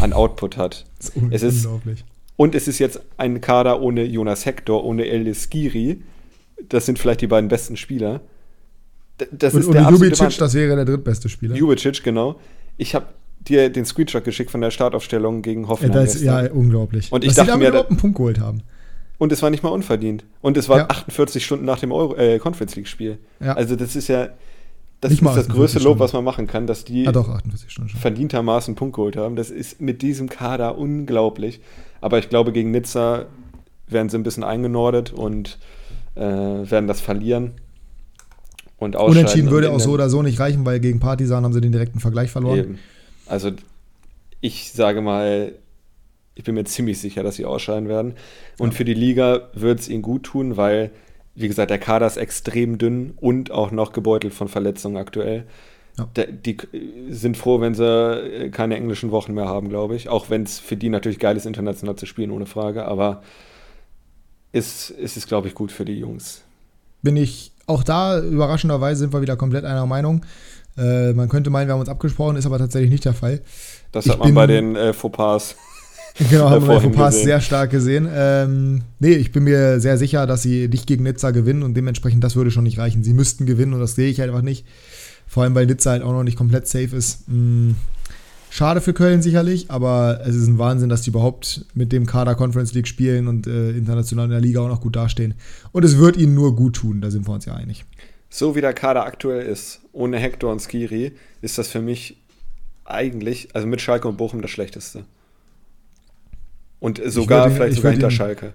an Output hat. Das ist es ist unglaublich. Und es ist jetzt ein Kader ohne Jonas Hector, ohne Elis Giri. Das sind vielleicht die beiden besten Spieler. Das und, ist und der Jubicic, das wäre der drittbeste Spieler. Jubicic, genau. Ich habe dir den Screenshot geschickt von der Startaufstellung gegen Hoffenheim. Ja, ist, ja unglaublich. Und ich dachte mir, überhaupt einen Punkt geholt haben. Und es war nicht mal unverdient. Und es war ja. 48 Stunden nach dem Euro, äh, Conference League Spiel. Ja. Also das ist ja, das Nicht ist das größte Lob, was man machen kann, dass die ah, doch, verdientermaßen Punkt geholt haben. Das ist mit diesem Kader unglaublich. Aber ich glaube, gegen Nizza werden sie ein bisschen eingenordet und äh, werden das verlieren. Und Unentschieden würde auch so oder so nicht reichen, weil gegen Partisan haben sie den direkten Vergleich verloren. Eben. Also ich sage mal, ich bin mir ziemlich sicher, dass sie ausscheiden werden. Und ja. für die Liga wird es ihnen gut tun, weil wie gesagt, der Kader ist extrem dünn und auch noch gebeutelt von Verletzungen aktuell. Ja. Die sind froh, wenn sie äh, keine englischen Wochen mehr haben, glaube ich. Auch wenn es für die natürlich geil ist, international zu spielen, ohne Frage. Aber ist, ist es, glaube ich, gut für die Jungs. Bin ich auch da, überraschenderweise sind wir wieder komplett einer Meinung. Äh, man könnte meinen, wir haben uns abgesprochen, ist aber tatsächlich nicht der Fall. Das hat ich man bei den äh, Fauxpas Genau, haben wir Pass sehr stark gesehen. Ähm, nee, ich bin mir sehr sicher, dass sie nicht gegen Nizza gewinnen und dementsprechend das würde schon nicht reichen. Sie müssten gewinnen und das sehe ich halt einfach nicht. Vor allem, weil Nizza halt auch noch nicht komplett safe ist. Hm, schade für Köln sicherlich, aber es ist ein Wahnsinn, dass die überhaupt mit dem Kader Conference League spielen und äh, international in der Liga auch noch gut dastehen. Und es wird ihnen nur gut tun, da sind wir uns ja einig. So wie der Kader aktuell ist, ohne Hector und Skiri, ist das für mich eigentlich, also mit Schalke und Bochum das Schlechteste. Und sogar ihn, vielleicht sogar hinter ihn, Schalke.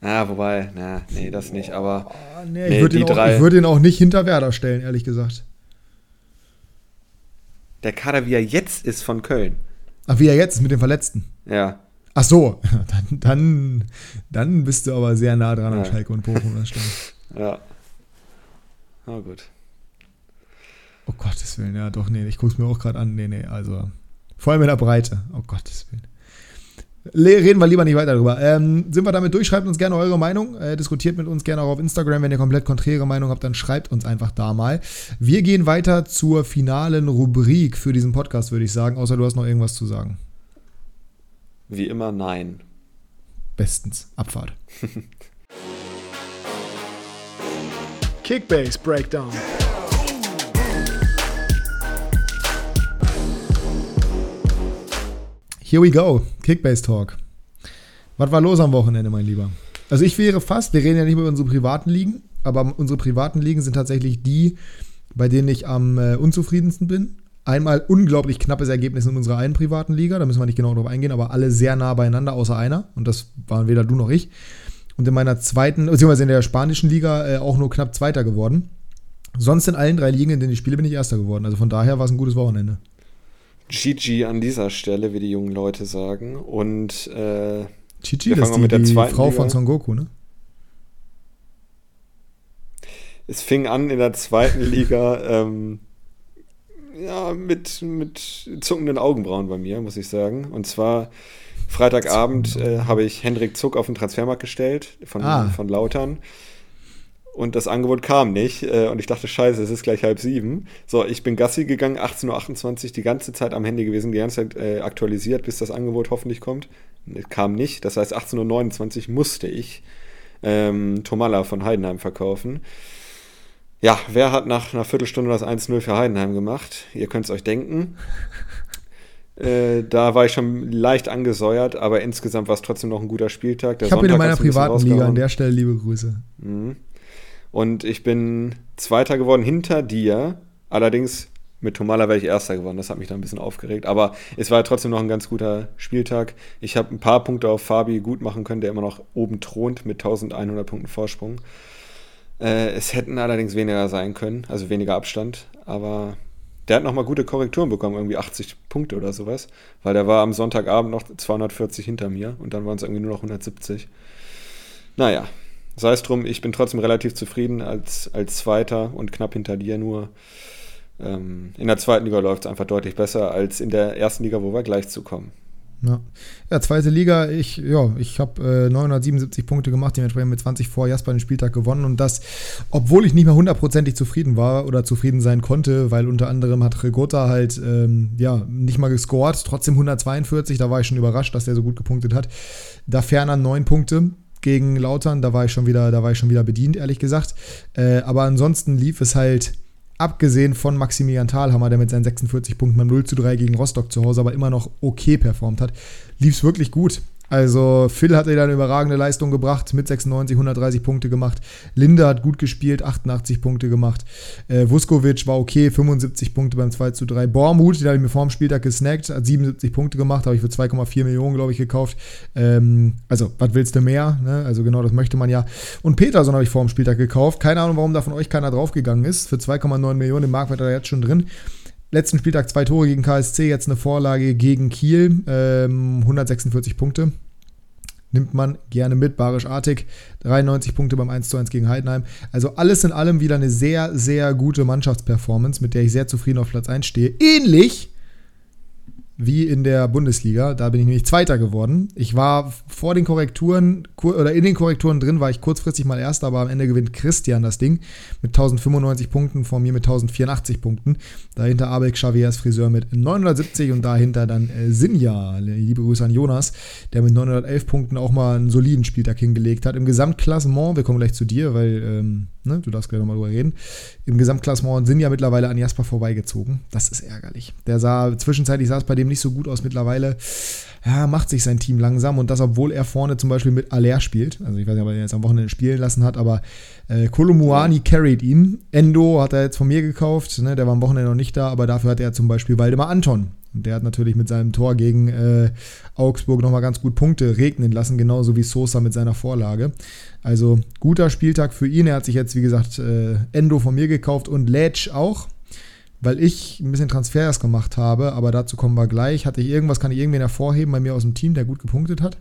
Ah, wobei, na, nee, das nicht, aber. Oh, nee, nee, ich würde ihn, würd ihn, auch nicht hinter Werder stellen, ehrlich gesagt. Der Kader, wie er jetzt ist von Köln. Ach, wie er jetzt ist mit den Verletzten. Ja. Ach so, dann, dann, dann bist du aber sehr nah dran ja. an Schalke und Bochum, das stimmt. Ja. Na gut. Oh Gottes Willen, ja doch, nee, ich gucke es mir auch gerade an. Nee, nee, also vor allem in der Breite. Oh Gottes Willen. Reden wir lieber nicht weiter darüber. Ähm, sind wir damit durch? Schreibt uns gerne eure Meinung. Äh, diskutiert mit uns gerne auch auf Instagram. Wenn ihr komplett konträre Meinung habt, dann schreibt uns einfach da mal. Wir gehen weiter zur finalen Rubrik für diesen Podcast, würde ich sagen. Außer du hast noch irgendwas zu sagen. Wie immer, nein. Bestens. Abfahrt. Kickbase Breakdown. Here we go. Kickbase Talk. Was war los am Wochenende, mein Lieber? Also ich wäre fast, wir reden ja nicht über unsere privaten Ligen, aber unsere privaten Ligen sind tatsächlich die, bei denen ich am äh, unzufriedensten bin. Einmal unglaublich knappes Ergebnis in unserer einen privaten Liga, da müssen wir nicht genau drauf eingehen, aber alle sehr nah beieinander, außer einer. Und das waren weder du noch ich. Und in meiner zweiten, beziehungsweise in der spanischen Liga äh, auch nur knapp Zweiter geworden. Sonst in allen drei Ligen, in denen ich spiele, bin ich Erster geworden. Also von daher war es ein gutes Wochenende. GG an dieser Stelle, wie die jungen Leute sagen. Und äh, GG, das ist die, die Frau Liga. von Son Goku, ne? Es fing an in der zweiten Liga ähm, ja, mit, mit zuckenden Augenbrauen bei mir, muss ich sagen. Und zwar Freitagabend äh, habe ich Hendrik Zuck auf den Transfermarkt gestellt von, ah. von Lautern und das Angebot kam nicht. Äh, und ich dachte, scheiße, es ist gleich halb sieben. So, ich bin Gassi gegangen, 18.28 Uhr, die ganze Zeit am Handy gewesen, die ganze Zeit äh, aktualisiert, bis das Angebot hoffentlich kommt. Kam nicht. Das heißt, 18.29 Uhr musste ich ähm, Tomalla von Heidenheim verkaufen. Ja, wer hat nach einer Viertelstunde das 1-0 für Heidenheim gemacht? Ihr könnt es euch denken. Äh, da war ich schon leicht angesäuert, aber insgesamt war es trotzdem noch ein guter Spieltag. Der ich habe in meiner privaten Liga an der Stelle liebe Grüße. Mhm. Und ich bin Zweiter geworden hinter dir. Allerdings mit Tomala wäre ich Erster geworden. Das hat mich dann ein bisschen aufgeregt. Aber es war trotzdem noch ein ganz guter Spieltag. Ich habe ein paar Punkte auf Fabi gut machen können, der immer noch oben thront mit 1100 Punkten Vorsprung. Äh, es hätten allerdings weniger sein können, also weniger Abstand. Aber der hat nochmal gute Korrekturen bekommen, irgendwie 80 Punkte oder sowas. Weil der war am Sonntagabend noch 240 hinter mir und dann waren es irgendwie nur noch 170. Naja, sei es drum, ich bin trotzdem relativ zufrieden als, als Zweiter und knapp hinter dir nur. Ähm, in der zweiten Liga läuft es einfach deutlich besser als in der ersten Liga, wo wir gleich zukommen. Ja. ja, zweite Liga, ich, ja, ich habe äh, 977 Punkte gemacht, dementsprechend mit 20 vor Jasper den Spieltag gewonnen und das, obwohl ich nicht mehr hundertprozentig zufrieden war oder zufrieden sein konnte, weil unter anderem hat Regota halt ähm, ja, nicht mal gescored, trotzdem 142, da war ich schon überrascht, dass der so gut gepunktet hat. Da ferner neun Punkte, gegen Lautern, da war ich schon wieder, da war ich schon wieder bedient, ehrlich gesagt. Äh, aber ansonsten lief es halt, abgesehen von Maximilian Thalhammer, der mit seinen 46 Punkten beim 0 zu 3 gegen Rostock zu Hause aber immer noch okay performt hat, lief es wirklich gut. Also Phil hat wieder eine überragende Leistung gebracht, mit 96 130 Punkte gemacht. Linda hat gut gespielt, 88 Punkte gemacht. Äh, Vuskovic war okay, 75 Punkte beim 2 zu 3. Bormut, den habe ich mir vor dem Spieltag gesnackt, hat 77 Punkte gemacht, habe ich für 2,4 Millionen, glaube ich, gekauft. Ähm, also, was willst du mehr? Ne? Also genau, das möchte man ja. Und Peterson habe ich vor dem Spieltag gekauft. Keine Ahnung, warum da von euch keiner draufgegangen ist. Für 2,9 Millionen, im Marktwert er jetzt schon drin letzten Spieltag zwei Tore gegen KSC, jetzt eine Vorlage gegen Kiel, ähm, 146 Punkte. Nimmt man gerne mit. Barisch Artig, 93 Punkte beim 1:1 gegen Heidenheim. Also alles in allem wieder eine sehr, sehr gute Mannschaftsperformance, mit der ich sehr zufrieden auf Platz 1 stehe. Ähnlich wie in der Bundesliga. Da bin ich nämlich Zweiter geworden. Ich war vor den Korrekturen oder in den Korrekturen drin, war ich kurzfristig mal Erster, aber am Ende gewinnt Christian das Ding mit 1095 Punkten, vor mir mit 1084 Punkten. Dahinter Abel Xaviers Friseur mit 970 und dahinter dann äh, Sinja. Liebe Grüße an Jonas, der mit 911 Punkten auch mal einen soliden Spieltag hingelegt hat. Im Gesamtklassement, wir kommen gleich zu dir, weil ähm, ne, du darfst gleich nochmal drüber reden. Im Gesamtklassement sind ja mittlerweile an Jasper vorbeigezogen. Das ist ärgerlich. Der sah, zwischenzeitlich sah es bei dem nicht so gut aus mittlerweile. Ja, macht sich sein Team langsam und das, obwohl er vorne zum Beispiel mit Aller spielt. Also ich weiß nicht, ob er ihn jetzt am Wochenende spielen lassen hat, aber äh, Kolomuani carried ihn. Endo hat er jetzt von mir gekauft, ne, der war am Wochenende noch nicht da, aber dafür hat er zum Beispiel Waldemar Anton und der hat natürlich mit seinem Tor gegen äh, Augsburg nochmal ganz gut Punkte regnen lassen, genauso wie Sosa mit seiner Vorlage. Also guter Spieltag für ihn. Er hat sich jetzt, wie gesagt, äh, Endo von mir gekauft und Letsch auch, weil ich ein bisschen Transfers gemacht habe, aber dazu kommen wir gleich. Hatte ich irgendwas, kann ich irgendwen hervorheben bei mir aus dem Team, der gut gepunktet hat?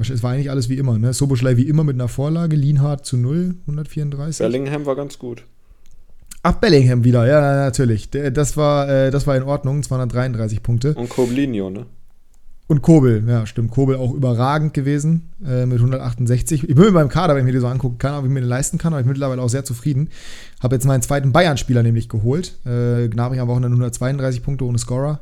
Es war eigentlich alles wie immer, ne? Soboschlei wie immer mit einer Vorlage, Lienhardt zu 0, 134. Bellingham war ganz gut. Ach, Bellingham wieder, ja, natürlich. Das war, äh, das war in Ordnung, 233 Punkte. Und Koblinio, ne? Und Kobel, ja, stimmt. Kobel auch überragend gewesen äh, mit 168. Ich bin mit meinem Kader, wenn ich mir den so angucken kann, ob ich mir den leisten kann, aber ich bin mittlerweile auch sehr zufrieden. Habe jetzt meinen zweiten Bayern-Spieler nämlich geholt. Äh, Gnabry am Wochenende 132 Punkte ohne Scorer.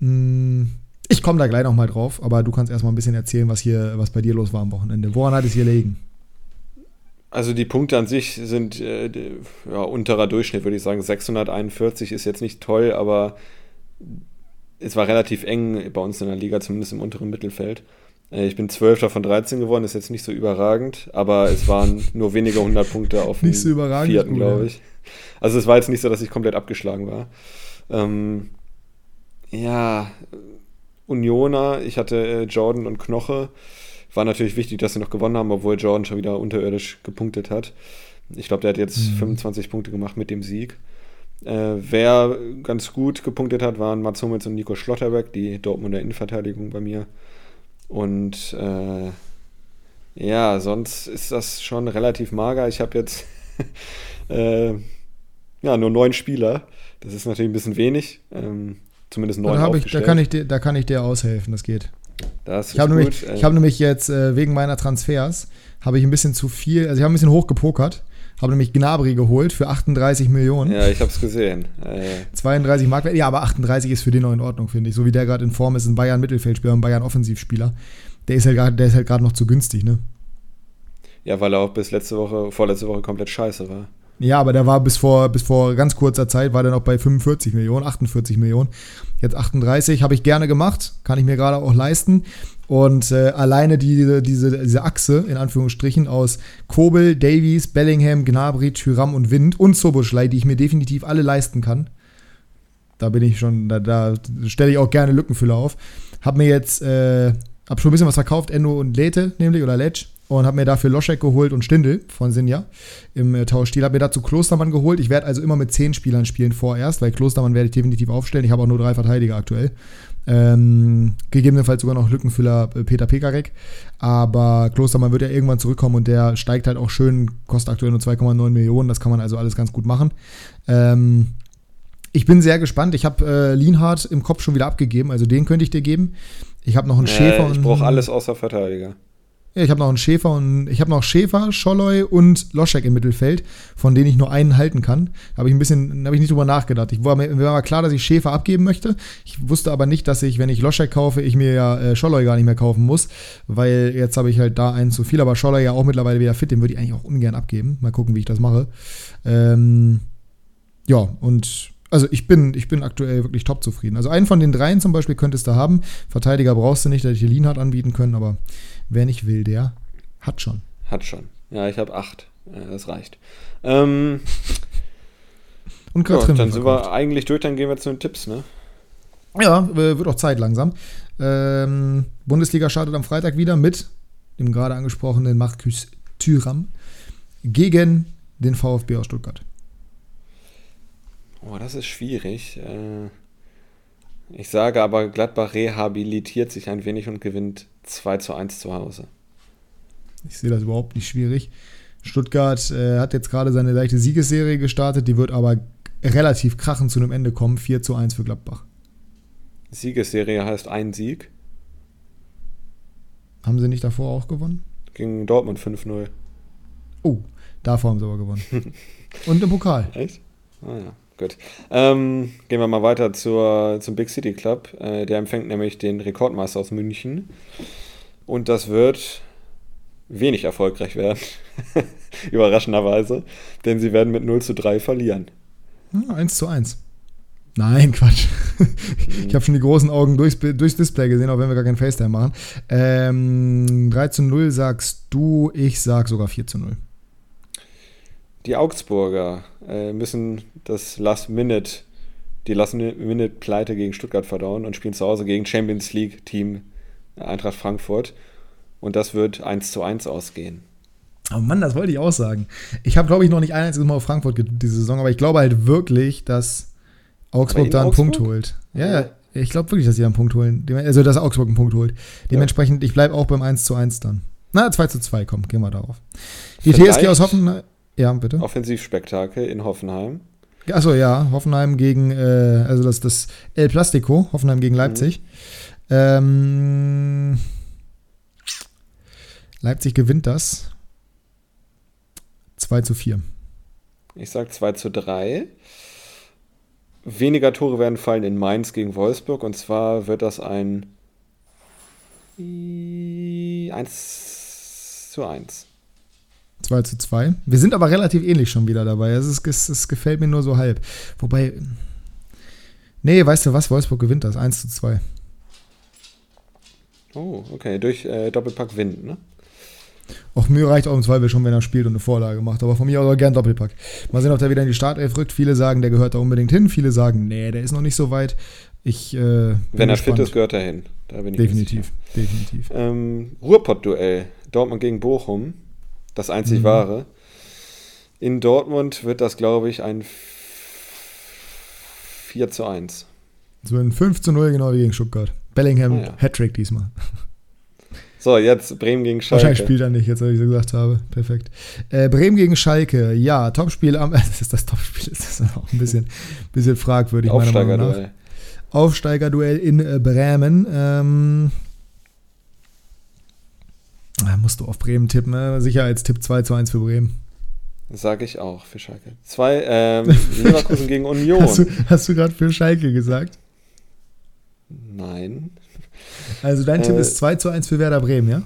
Hm, ich komme da gleich nochmal drauf, aber du kannst erstmal ein bisschen erzählen, was hier, was bei dir los war am Wochenende. Woran hat es hier liegen? Also die Punkte an sich sind äh, ja, unterer Durchschnitt, würde ich sagen. 641 ist jetzt nicht toll, aber es war relativ eng bei uns in der Liga, zumindest im unteren Mittelfeld. Äh, ich bin 12. von 13 geworden, ist jetzt nicht so überragend, aber es waren nur weniger 100 Punkte auf dem so vierten, glaube ich. Also es war jetzt nicht so, dass ich komplett abgeschlagen war. Ähm, ja, Unioner, ich hatte äh, Jordan und Knoche. War natürlich wichtig, dass sie noch gewonnen haben, obwohl Jordan schon wieder unterirdisch gepunktet hat. Ich glaube, der hat jetzt mhm. 25 Punkte gemacht mit dem Sieg. Äh, wer ganz gut gepunktet hat, waren Mats Hummels und Nico Schlotterbeck, die Dortmunder Innenverteidigung bei mir. Und äh, ja, sonst ist das schon relativ mager. Ich habe jetzt äh, ja, nur neun Spieler. Das ist natürlich ein bisschen wenig. Ähm, zumindest neun ich, da, kann ich dir, da kann ich dir aushelfen, das geht. Das ich habe nämlich, hab nämlich jetzt äh, wegen meiner Transfers habe ich ein bisschen zu viel, also ich habe ein bisschen hoch gepokert habe nämlich Gnabry geholt für 38 Millionen. Ja, ich habe es gesehen. Äh, 32 Marktwert. Ja, aber 38 ist für den noch in Ordnung, finde ich. So wie der gerade in Form ist, ein Bayern Mittelfeldspieler, ein Bayern Offensivspieler. Der ist halt gerade halt noch zu günstig, ne? Ja, weil er auch bis letzte Woche, vorletzte Woche komplett scheiße war. Ja, aber der war bis vor, bis vor ganz kurzer Zeit, war der noch bei 45 Millionen, 48 Millionen. Jetzt 38, habe ich gerne gemacht, kann ich mir gerade auch leisten. Und äh, alleine die, diese, diese Achse, in Anführungsstrichen, aus Kobel, Davies, Bellingham, Gnabry, Tyram und Wind und Soboschlei, die ich mir definitiv alle leisten kann. Da bin ich schon, da, da stelle ich auch gerne Lückenfüller auf. Hab mir jetzt, äh, hab schon ein bisschen was verkauft, Endo und Lete, nämlich, oder Letsch und habe mir dafür Loschek geholt und Stindel von Sinja im äh, Tauschstil. Habe mir dazu Klostermann geholt. Ich werde also immer mit zehn Spielern spielen vorerst, weil Klostermann werde ich definitiv aufstellen. Ich habe auch nur drei Verteidiger aktuell. Ähm, gegebenenfalls sogar noch Lückenfüller äh, Peter Pekarek. Aber Klostermann wird ja irgendwann zurückkommen und der steigt halt auch schön, kostet aktuell nur 2,9 Millionen. Das kann man also alles ganz gut machen. Ähm, ich bin sehr gespannt. Ich habe äh, Lienhardt im Kopf schon wieder abgegeben, also den könnte ich dir geben. Ich habe noch einen äh, Schäfer. Ich brauche alles außer Verteidiger. Ja, ich habe noch einen Schäfer und ich habe noch Schäfer, Scholloy und Loschek im Mittelfeld, von denen ich nur einen halten kann. Da habe ich ein bisschen, habe ich nicht drüber nachgedacht. Ich war mir, war klar, dass ich Schäfer abgeben möchte. Ich wusste aber nicht, dass ich, wenn ich Loschek kaufe, ich mir ja äh, Scholloy gar nicht mehr kaufen muss, weil jetzt habe ich halt da einen zu viel. Aber Scholloy ja auch mittlerweile wieder fit, den würde ich eigentlich auch ungern abgeben. Mal gucken, wie ich das mache. Ähm, ja, und also ich bin, ich bin aktuell wirklich top zufrieden. Also einen von den dreien zum Beispiel könntest du haben. Verteidiger brauchst du nicht, dass ich dir Lienhardt anbieten können, aber wer nicht will, der hat schon. Hat schon. Ja, ich habe acht. Das reicht. Ähm, Und gerade ja, Dann sind wir eigentlich durch, dann gehen wir zu den Tipps, ne? Ja, wird auch Zeit langsam. Ähm, Bundesliga startet am Freitag wieder mit dem gerade angesprochenen Markus Thüram gegen den VfB aus Stuttgart. Oh, das ist schwierig. Äh, ich sage aber, Gladbach rehabilitiert sich ein wenig und gewinnt 2 zu 1 zu Hause. Ich sehe das überhaupt nicht schwierig. Stuttgart äh, hat jetzt gerade seine leichte Siegesserie gestartet, die wird aber relativ krachend zu einem Ende kommen. 4 zu 1 für Gladbach. Siegesserie heißt ein Sieg. Haben sie nicht davor auch gewonnen? Gegen Dortmund 5-0. Oh, davor haben sie aber gewonnen. Und im Pokal. Echt? Ah ja. Gut. Ähm, gehen wir mal weiter zur, zum Big City Club. Äh, der empfängt nämlich den Rekordmeister aus München. Und das wird wenig erfolgreich werden. Überraschenderweise. Denn sie werden mit 0 zu 3 verlieren. Ja, 1 zu 1. Nein, Quatsch. ich habe schon die großen Augen durchs, durchs Display gesehen, auch wenn wir gar kein FaceTime machen. Ähm, 3 zu 0 sagst du, ich sag sogar 4 zu 0. Die Augsburger äh, müssen das Last Minute, die Last Minute Pleite gegen Stuttgart verdauen und spielen zu Hause gegen Champions League Team Eintracht Frankfurt. Und das wird 1 zu 1 ausgehen. Oh Mann, das wollte ich auch sagen. Ich habe, glaube ich, noch nicht ein einziges Mal auf Frankfurt diese Saison, aber ich glaube halt wirklich, dass Augsburg da einen Augsburg? Punkt holt. Ja, ja. Ich glaube wirklich, dass sie da einen Punkt holen. Also, dass Augsburg einen Punkt holt. Dementsprechend, ich bleibe auch beim 1 zu 1 dann. Na, 2 zu 2, komm, gehen wir darauf. Die Vielleicht TSG aus Hoffenheim. Ja, bitte. Offensivspektakel in Hoffenheim. Achso, ja, Hoffenheim gegen, äh, also das, das El Plastico, Hoffenheim gegen Leipzig. Mhm. Ähm, Leipzig gewinnt das. 2 zu 4. Ich sage 2 zu 3. Weniger Tore werden fallen in Mainz gegen Wolfsburg und zwar wird das ein 1 zu 1. 2 zu 2. Wir sind aber relativ ähnlich schon wieder dabei. Es, ist, es, es gefällt mir nur so halb. Wobei. Nee, weißt du was? Wolfsburg gewinnt das. 1 zu 2. Oh, okay. Durch äh, Doppelpack Wind, ne? Auch mir reicht auch im Zweifel schon, wenn er spielt und eine Vorlage macht. Aber von mir aus auch gern Doppelpack. Mal sehen, ob der wieder in die Startelf rückt. Viele sagen, der gehört da unbedingt hin. Viele sagen, nee, der ist noch nicht so weit. Ich, äh, wenn er fit ist, gehört er hin. definitiv, definitiv. Ähm, Ruhrpott-Duell. Dortmund gegen Bochum. Das einzig mhm. wahre. In Dortmund wird das, glaube ich, ein 4 zu 1. So ein 5 zu 0 genau wie gegen Stuttgart. Bellingham ah, ja. Hattrick diesmal. So, jetzt Bremen gegen Schalke. Wahrscheinlich spielt er nicht, jetzt, weil ich so gesagt habe. Perfekt. Äh, Bremen gegen Schalke, ja, Topspiel am. Das ist das Topspiel, ist das auch ein bisschen, bisschen fragwürdig, meiner Meinung nach. Aufsteigerduell in äh, Bremen. Ähm, ah, musst du auf Bremen tippen, ne? Sicherheitstipp 2 zu 1 für Bremen. Sage ich auch für Schalke. Zwei, ähm, Leverkusen gegen Union. Hast du, hast du gerade für Schalke gesagt? Nein. Also dein Tipp äh, ist 2 zu 1 für Werder Bremen, ja?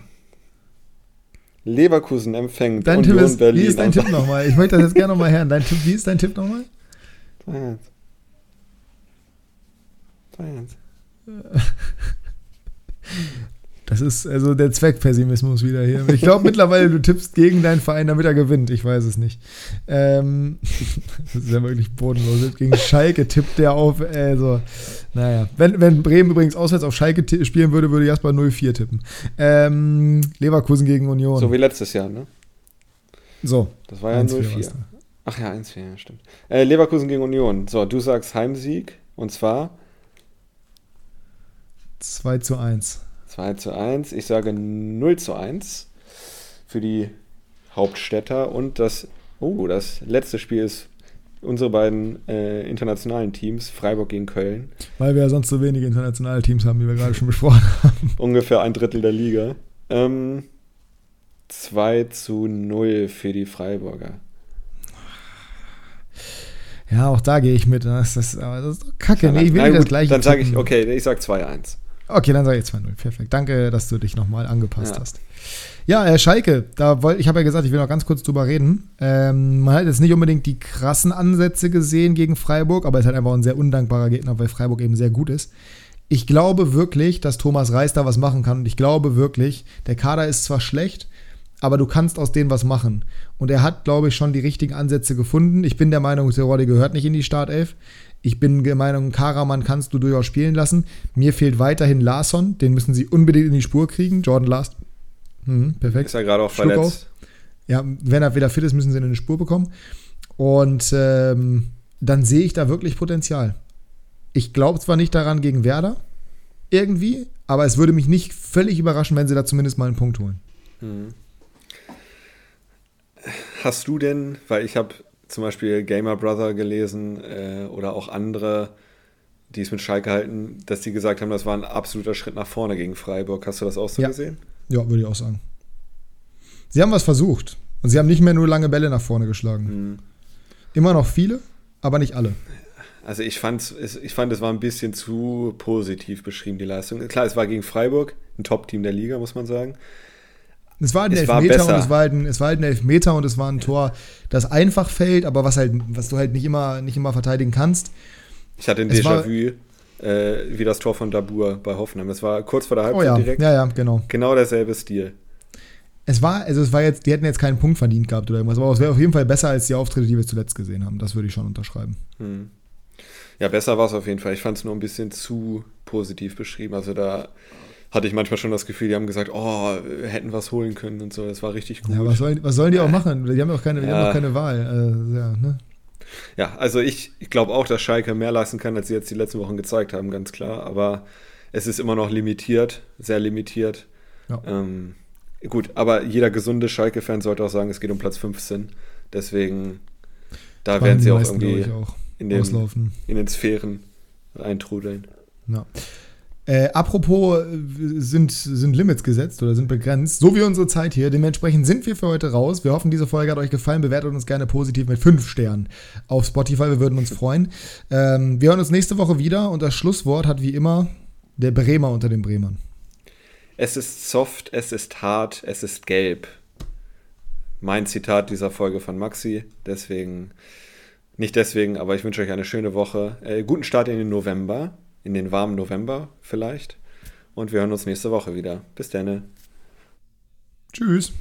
Leverkusen empfängt dein Union Tipp ist, Berlin. Wie ist dein Tipp nochmal? Ich möchte das jetzt gerne nochmal hören. Dein Tipp, wie ist dein Tipp nochmal? 2 1. 2 1. Das ist also der Zweckpessimismus wieder hier. Ich glaube mittlerweile, du tippst gegen deinen Verein, damit er gewinnt. Ich weiß es nicht. Ähm, das ist ja wirklich bodenlos. Gegen Schalke tippt der auf. Also, naja. Wenn, wenn Bremen übrigens auswärts auf Schalke spielen würde, würde Jasper 0-4 tippen. Ähm, Leverkusen gegen Union. So wie letztes Jahr, ne? So. Das war ja 0-4. Ach ja, 1-4, ja, stimmt. Äh, Leverkusen gegen Union. So, du sagst Heimsieg und zwar 2 zu 1. 2 zu 1. Ich sage 0 zu 1 für die Hauptstädter. Und das, oh, das letzte Spiel ist unsere beiden äh, internationalen Teams, Freiburg gegen Köln. Weil wir ja sonst so wenige internationale Teams haben, wie wir gerade schon besprochen haben. Ungefähr ein Drittel der Liga. Ähm, 2 zu 0 für die Freiburger. Ja, auch da gehe ich mit. Das ist, das ist doch kacke. Ja, nee, ich will nicht das gleiche. Dann sage ich, okay, ich sage 2-1. Okay, dann sage ich 2-0. Perfekt. Danke, dass du dich nochmal angepasst ja. hast. Ja, äh, Schalke, da wollt, ich habe ja gesagt, ich will noch ganz kurz drüber reden. Ähm, man hat jetzt nicht unbedingt die krassen Ansätze gesehen gegen Freiburg, aber es ist halt einfach ein sehr undankbarer Gegner, weil Freiburg eben sehr gut ist. Ich glaube wirklich, dass Thomas Reis da was machen kann und ich glaube wirklich, der Kader ist zwar schlecht, aber du kannst aus denen was machen. Und er hat, glaube ich, schon die richtigen Ansätze gefunden. Ich bin der Meinung, Terodde gehört nicht in die Startelf. Ich bin der Meinung, Karaman kannst du durchaus spielen lassen. Mir fehlt weiterhin Larson, den müssen sie unbedingt in die Spur kriegen. Jordan Last. Mhm, perfekt. Ist ja gerade auch verletzt. Auf. Ja, wenn er wieder fit ist, müssen sie ihn in die Spur bekommen. Und ähm, dann sehe ich da wirklich Potenzial. Ich glaube zwar nicht daran gegen Werder, irgendwie, aber es würde mich nicht völlig überraschen, wenn sie da zumindest mal einen Punkt holen. Mhm. Hast du denn, weil ich habe zum Beispiel Gamer Brother gelesen äh, oder auch andere, die es mit Schalke halten, dass die gesagt haben, das war ein absoluter Schritt nach vorne gegen Freiburg. Hast du das auch so ja. gesehen? Ja, würde ich auch sagen. Sie haben was versucht. Und sie haben nicht mehr nur lange Bälle nach vorne geschlagen. Mhm. Immer noch viele, aber nicht alle. Also ich, fand's, ich fand, es war ein bisschen zu positiv beschrieben, die Leistung. Klar, es war gegen Freiburg, ein Top-Team der Liga, muss man sagen. Es war ein es Elfmeter war und es war, halt ein, es war halt ein Elfmeter und es war ein Tor, das einfach fällt, aber was halt, was du halt nicht immer, nicht immer verteidigen kannst. Ich hatte ein Déjà-vu, äh, wie das Tor von Dabur bei Hoffenheim. Das war kurz vor der Halbzeit oh ja. direkt. Ja, ja, genau. Genau derselbe Stil. Es war, also es war jetzt, die hätten jetzt keinen Punkt verdient gehabt oder irgendwas, aber es wäre auf jeden Fall besser als die Auftritte, die wir zuletzt gesehen haben. Das würde ich schon unterschreiben. Hm. Ja, besser war es auf jeden Fall. Ich fand es nur ein bisschen zu positiv beschrieben. Also da hatte ich manchmal schon das Gefühl, die haben gesagt, oh, hätten was holen können und so. Das war richtig gut. Ja, was sollen, was sollen die auch machen? Die haben auch keine, ja. haben auch keine Wahl. Also, ja, ne? ja, also ich, ich glaube auch, dass Schalke mehr leisten kann, als sie jetzt die letzten Wochen gezeigt haben, ganz klar. Aber es ist immer noch limitiert, sehr limitiert. Ja. Ähm, gut, aber jeder gesunde Schalke-Fan sollte auch sagen, es geht um Platz 15. Deswegen, da werden sie auch irgendwie. Auch. in den. In den Sphären eintrudeln. Ja. Äh, apropos, sind, sind Limits gesetzt oder sind begrenzt, so wie unsere Zeit hier. Dementsprechend sind wir für heute raus. Wir hoffen, diese Folge hat euch gefallen. Bewertet uns gerne positiv mit 5 Sternen auf Spotify. Wir würden uns freuen. Ähm, wir hören uns nächste Woche wieder und das Schlusswort hat wie immer der Bremer unter den Bremern. Es ist soft, es ist hart, es ist gelb. Mein Zitat dieser Folge von Maxi. Deswegen, nicht deswegen, aber ich wünsche euch eine schöne Woche. Äh, guten Start in den November in den warmen November vielleicht. Und wir hören uns nächste Woche wieder. Bis dann. Tschüss.